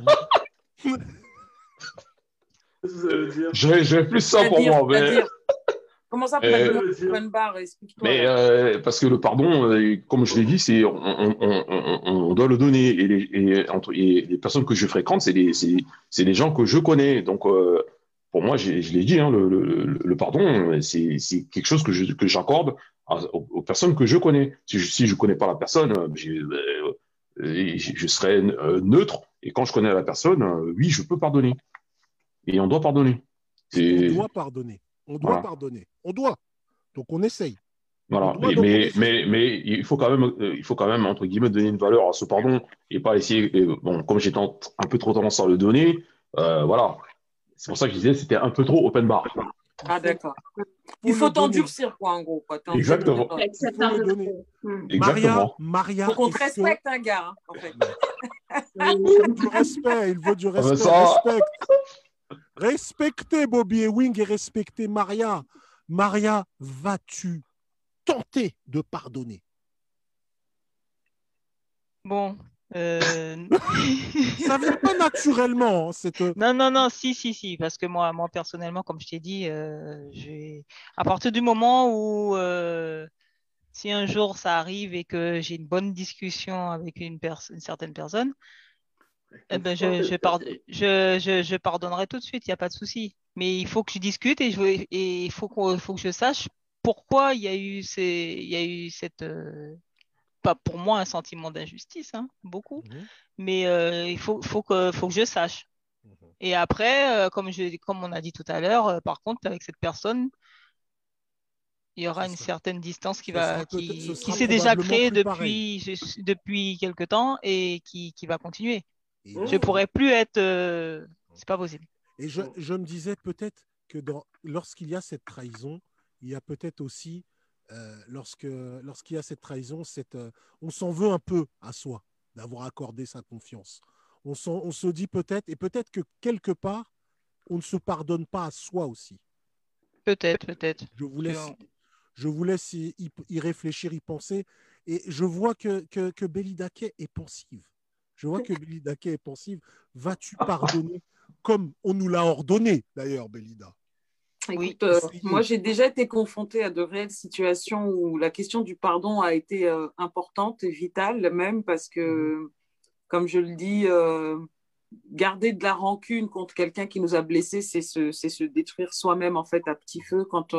J'ai plus ça pour moi. Mais... Comment ça, open bar? Mais euh, parce que le pardon, euh, comme je l'ai dit, c'est on, on, on, on, doit le donner. Et les, et, entre, et les personnes que je fréquente, c'est les, c'est les gens que je connais. Donc, euh, pour moi, je l'ai dit, hein, le, le, le, pardon, c'est quelque chose que je que j'accorde aux, personnes que je connais. Si je si je connais pas la personne, je, je serai neutre. Et quand je connais la personne, oui, je peux pardonner. Et on doit pardonner. On doit pardonner? On doit pardonner. On doit. Donc on essaye. Voilà. mais, mais, mais, il faut quand même, euh, il faut quand même entre guillemets donner une valeur à ce pardon et pas essayer. bon, comme j'ai un peu trop tendance à le donner, euh, voilà. C'est pour ça que je disais c'était un peu trop open bar. Ah d'accord. Il faut t'endurcir quoi en gros. Quoi. Exactement. Exactement. Maria, faut qu'on te respecte un gars hein, en fait. il veut du respect. Il veut du ah, respect. Respect. Respectez Bobby Ewing et respectez Maria. Maria, vas-tu tenter de pardonner? Bon. Euh... ça vient pas naturellement. Hein, cette... Non, non, non, si, si, si, parce que moi, moi personnellement, comme je t'ai dit, euh, à partir du moment où euh, si un jour ça arrive et que j'ai une bonne discussion avec une, une certaine personne, eh ben, je, je, je, pardonnerai tout de suite, il n'y a pas de souci. Mais il faut que je discute et, il faut, faut que je sache pourquoi il y a eu, ces, il y a eu cette. Euh, pas pour moi un sentiment d'injustice, hein, beaucoup. Mhm. Mais euh, il faut, faut, que, faut que je sache. Mhm. Et après, euh, comme, je, comme on a dit tout à l'heure, par contre, avec cette personne, il y aura une certaine distance qui va qui, qui s'est déjà créée depuis depuis quelque temps et qui, qui va continuer. Je je pourrais plus être. Euh, c'est pas possible. Et je, je me disais peut-être que lorsqu'il y a cette trahison, il y a peut-être aussi, euh, lorsque, lorsqu'il y a cette trahison, cette, euh, on s'en veut un peu à soi d'avoir accordé sa confiance. On, on se dit peut-être, et peut-être que quelque part, on ne se pardonne pas à soi aussi. Peut-être, peut-être. Je vous laisse, je vous laisse y, y, réfléchir, y penser. Et je vois que, que, que est pensive. Je vois que Belida est pensive. Vas-tu pardonner comme on nous l'a ordonné d'ailleurs, Belida Écoute, euh, moi j'ai déjà été confrontée à de réelles situations où la question du pardon a été euh, importante et vitale même parce que, mhm. comme je le dis, euh, garder de la rancune contre quelqu'un qui nous a blessés, c'est se, se, détruire soi-même en fait à petit feu quand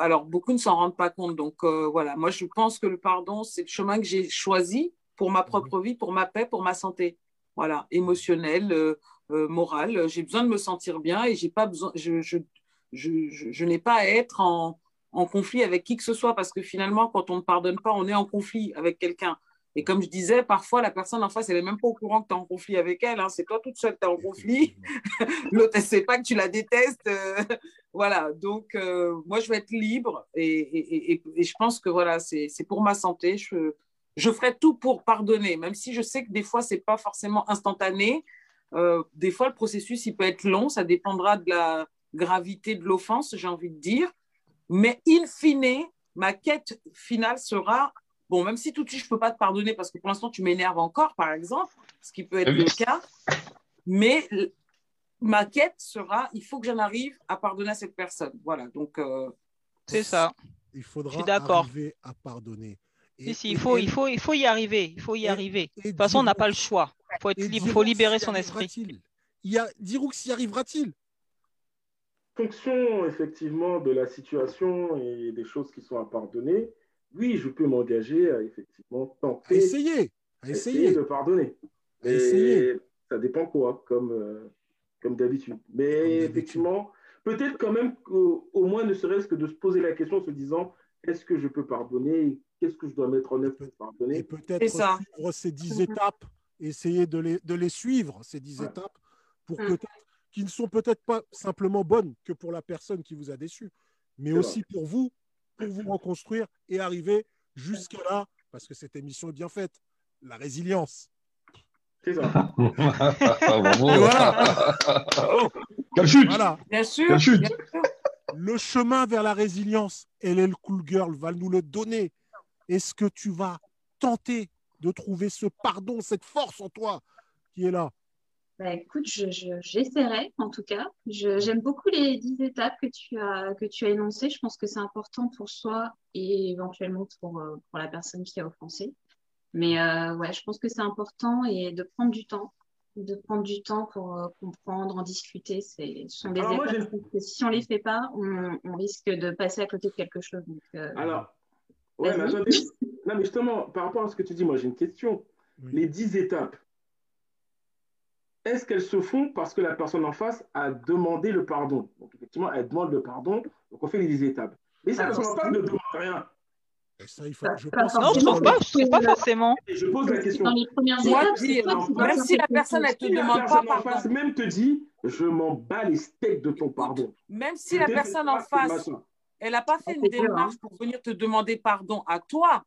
alors, beaucoup ne s'en rendent pas compte. Donc, euh, voilà, moi, je pense que le pardon, c'est le chemin que j'ai choisi pour ma propre vie, pour ma paix, pour ma santé. Voilà, émotionnelle, euh, euh, morale. J'ai besoin de me sentir bien et j'ai pas besoin, je, je, je, je n'ai pas à être en, en conflit avec qui que ce soit parce que finalement, quand on ne pardonne pas, on est en conflit avec quelqu'un. Et comme je disais, parfois, la personne en face, elle n'est même pas au courant que tu es en conflit avec elle. Hein. C'est toi toute seule, tu es en conflit. L'autre, elle ne sait pas que tu la détestes. Euh, voilà. Donc, euh, moi, je vais être libre. Et, et, et, je pense que voilà, c'est pour ma santé. Je, je ferai tout pour pardonner, même si je sais que des fois, ce n'est pas forcément instantané. Euh, des fois, le processus, il peut être long. Ça dépendra de la gravité de l'offense, j'ai envie de dire. Mais in fine, ma quête finale sera Bon, même si tout de suite, je ne peux pas te pardonner parce que pour l'instant, tu m'énerves encore, par exemple, ce qui peut être le cas. Mais ma quête sera, il faut que j'en arrive à pardonner à cette personne. Voilà, donc... Euh, c'est ça. Il faudra arriver à pardonner. Si, si, il, faut, il, faut, il faut y arriver. Il faut y arriver. de toute façon, on n'a pas le choix. Il faut être libre, il faut libérer son esprit. Il y a, Diroux, y arrivera-t-il? Fonction effectivement de la situation et des choses qui sont à pardonner, oui, je peux m'engager à effectivement tenter. essayer, à essayer. de pardonner. Mais ça dépend quoi, comme, euh, comme d'habitude. Mais effectivement, peut-être quand même qu'au moins, ne serait-ce que de se poser la question en se disant est-ce que je peux pardonner Qu'est-ce que je dois mettre en œuvre pour pardonner Et peut-être suivre ces dix étapes, essayer de les, de les suivre, ces dix étapes, pour mm. qui ne sont peut-être pas simplement bonnes que pour la personne qui vous a déçu, mais aussi pour vous, pour vous reconstruire et arriver jusque là, parce que cette émission est bien faite, la résilience. C'est ça. Quelle chute Bien sûr. chute Le chemin vers la résilience, elle est le cool girl, va nous le donner. Est-ce que tu vas tenter de trouver ce pardon, cette force en toi qui est là? Bah, écoute, j'essaierai en tout cas. J'aime beaucoup les dix étapes que tu as, que tu as énoncées. Je pense que c'est important pour soi et éventuellement pour, euh, pour la personne qui a offensé. Mais euh, ouais, je pense que c'est important et de prendre du temps, de prendre du temps pour euh, comprendre, en discuter. Ce sont des étapes que si on les fait pas, on, on, risque de passer à côté de quelque chose. Donc, Alors, ouais, mais attendez. non, mais justement, par rapport à ce que tu dis, moi j'ai une question. Les dix étapes, est-ce qu'elles se font parce que la personne en face a demandé le pardon? Donc, effectivement, elle demande le pardon, donc on fait les étapes. Mais ça, ne pas ne demande rien. Ça, il faut, je pense non, je ne trouve pas, je trouve pas forcément. Et je pose la question. Dans les premières étapes, même si la personne ne te demande pas pardon. face même te dit, je m'en bats les steaks de ton pardon. Même si la personne en face, elle n'a pas fait une démarche pour venir te demander pardon à toi,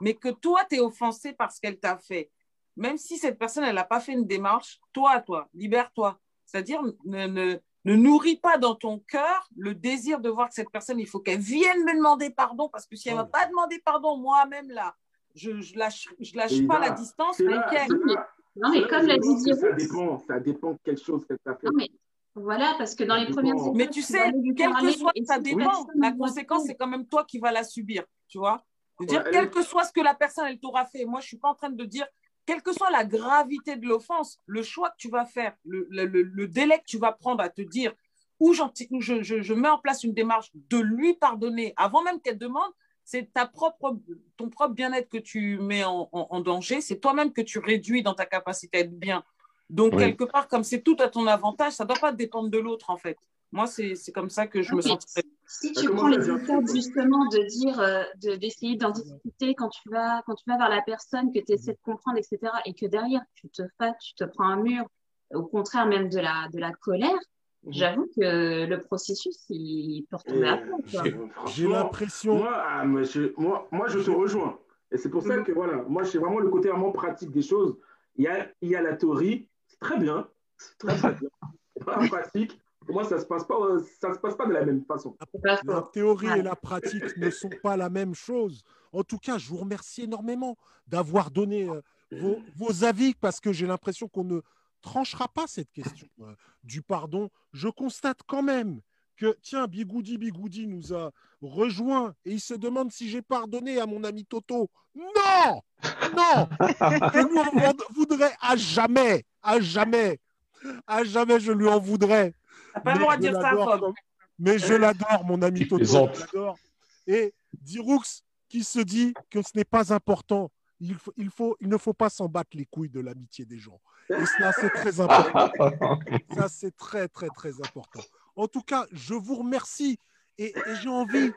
mais que toi, tu es offensé par ce qu'elle t'a fait même si cette personne, elle n'a pas fait une démarche, toi, toi, libère-toi. C'est-à-dire, ne, ne, ne, nourris pas dans ton cœur le désir de voir que cette personne, il faut qu'elle vienne me demander pardon, parce que si elle ne m'a pas demandé pardon, moi-même, là, je ne lâche, je lâche pas la distance avec elle. Non, mais comme l'a dit Ça dépend, ça dépend de quelque chose qu'elle t'a fait. mais voilà, parce que dans les premières étapes, Mais tu sais, quel que soit, ça dépend. La conséquence, c'est quand même toi qui vas la subir, tu vois. dire, quel que soit ce que la personne, elle t'aura fait. Moi, je ne suis pas en train de dire, quelle que soit la gravité de l'offense, le choix que tu vas faire, le, délai que tu vas prendre à te dire où, je, je, mets en place une démarche de lui pardonner avant même qu'elle demande, c'est ta propre, ton propre bien-être que tu mets en, danger, c'est toi-même que tu réduis dans ta capacité à être bien. Donc, quelque part, comme c'est tout à ton avantage, ça ne doit pas dépendre de l'autre, en fait. Moi, c'est comme ça que je me sens. Si tu prends les étapes justement de dire, euh, d'essayer d'en discuter quand tu, vas, quand tu vas vers la personne, que tu essaies de comprendre, etc., et que derrière, tu te fâtes, tu te prends un mur, au contraire même de la, de la colère, mhm. j'avoue que le processus, il peut retomber à plat. J'ai l'impression. Moi, ah, moi, moi, je te rejoins. Et c'est pour ça mhm. que voilà, moi, j'ai vraiment le côté vraiment pratique des choses. Il y a, il y a la théorie, très bien, très, très bien. Pas pratique. Pour moi, ça ne se, passe pas, ça se passe pas de la même façon. La théorie et la pratique ne sont pas la même chose. En tout cas, je vous remercie énormément d'avoir donné euh, vos, avis parce que j'ai l'impression qu'on ne tranchera pas cette question euh, du pardon. Je constate quand même que, tiens, Bigoudi Bigoudi nous a rejoint et il se demande si j'ai pardonné à mon ami Toto. Non Non Je lui en voudrais à jamais, à jamais, à jamais je lui en voudrais. T'as pas le droit de dire ça, mais je l'adore, mon ami Toto. Je. Et Diroux qui se dit que ce n'est pas important. Il, faut, il, faut, il ne faut pas s'en battre les couilles de l'amitié des gens. Et ça, c'est très important. Ça, c'est très, très, très important. En tout cas, je vous remercie. Et, et j'ai envie,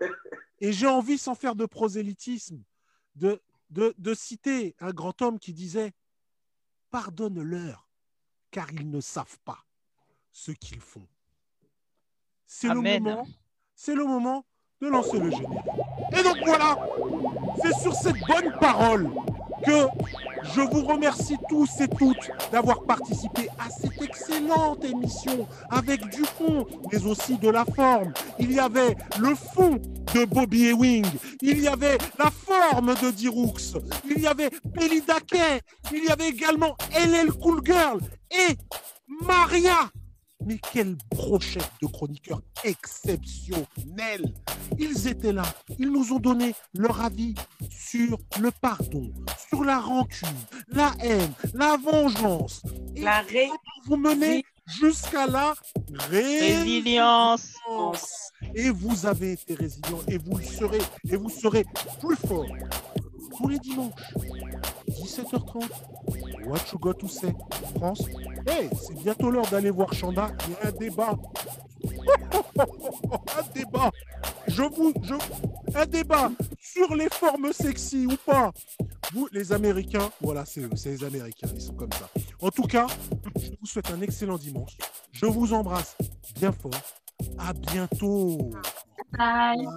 et j'ai envie, sans faire de prosélytisme, de, de, de citer un grand homme qui disait Pardonne-leur, car ils ne savent pas ce qu'ils font. C'est le moment, c'est le moment de lancer le générique. Et donc voilà, c'est sur cette bonne parole que je vous remercie tous et toutes d'avoir participé à cette excellente émission avec du fond, mais aussi de la forme. Il y avait le fond de Bobby Ewing, il y avait la forme de Diroux, il y avait Belly Daquet, il y avait également LL Cool Girl et Maria. Mais quelle brochette de chroniqueurs exceptionnels Ils étaient là, ils nous ont donné leur avis sur le pardon, sur la rancune, la haine, la vengeance. Et La ré- vous menez jusqu'à la résilience. Résilience. Et vous avez été résilient et vous le serez et vous serez plus fort. Tous les dimanches, 17h30, What You Got to Say, France. Hey, c'est bientôt l'heure d'aller voir Chanda. Il y a un débat. un débat. Je vous, je, un débat sur les formes sexy ou pas. Vous, les Américains, voilà, c'est eux, c'est les Américains, ils sont comme ça. En tout cas, je vous souhaite un excellent dimanche. Je vous embrasse bien fort. À bientôt. Bye.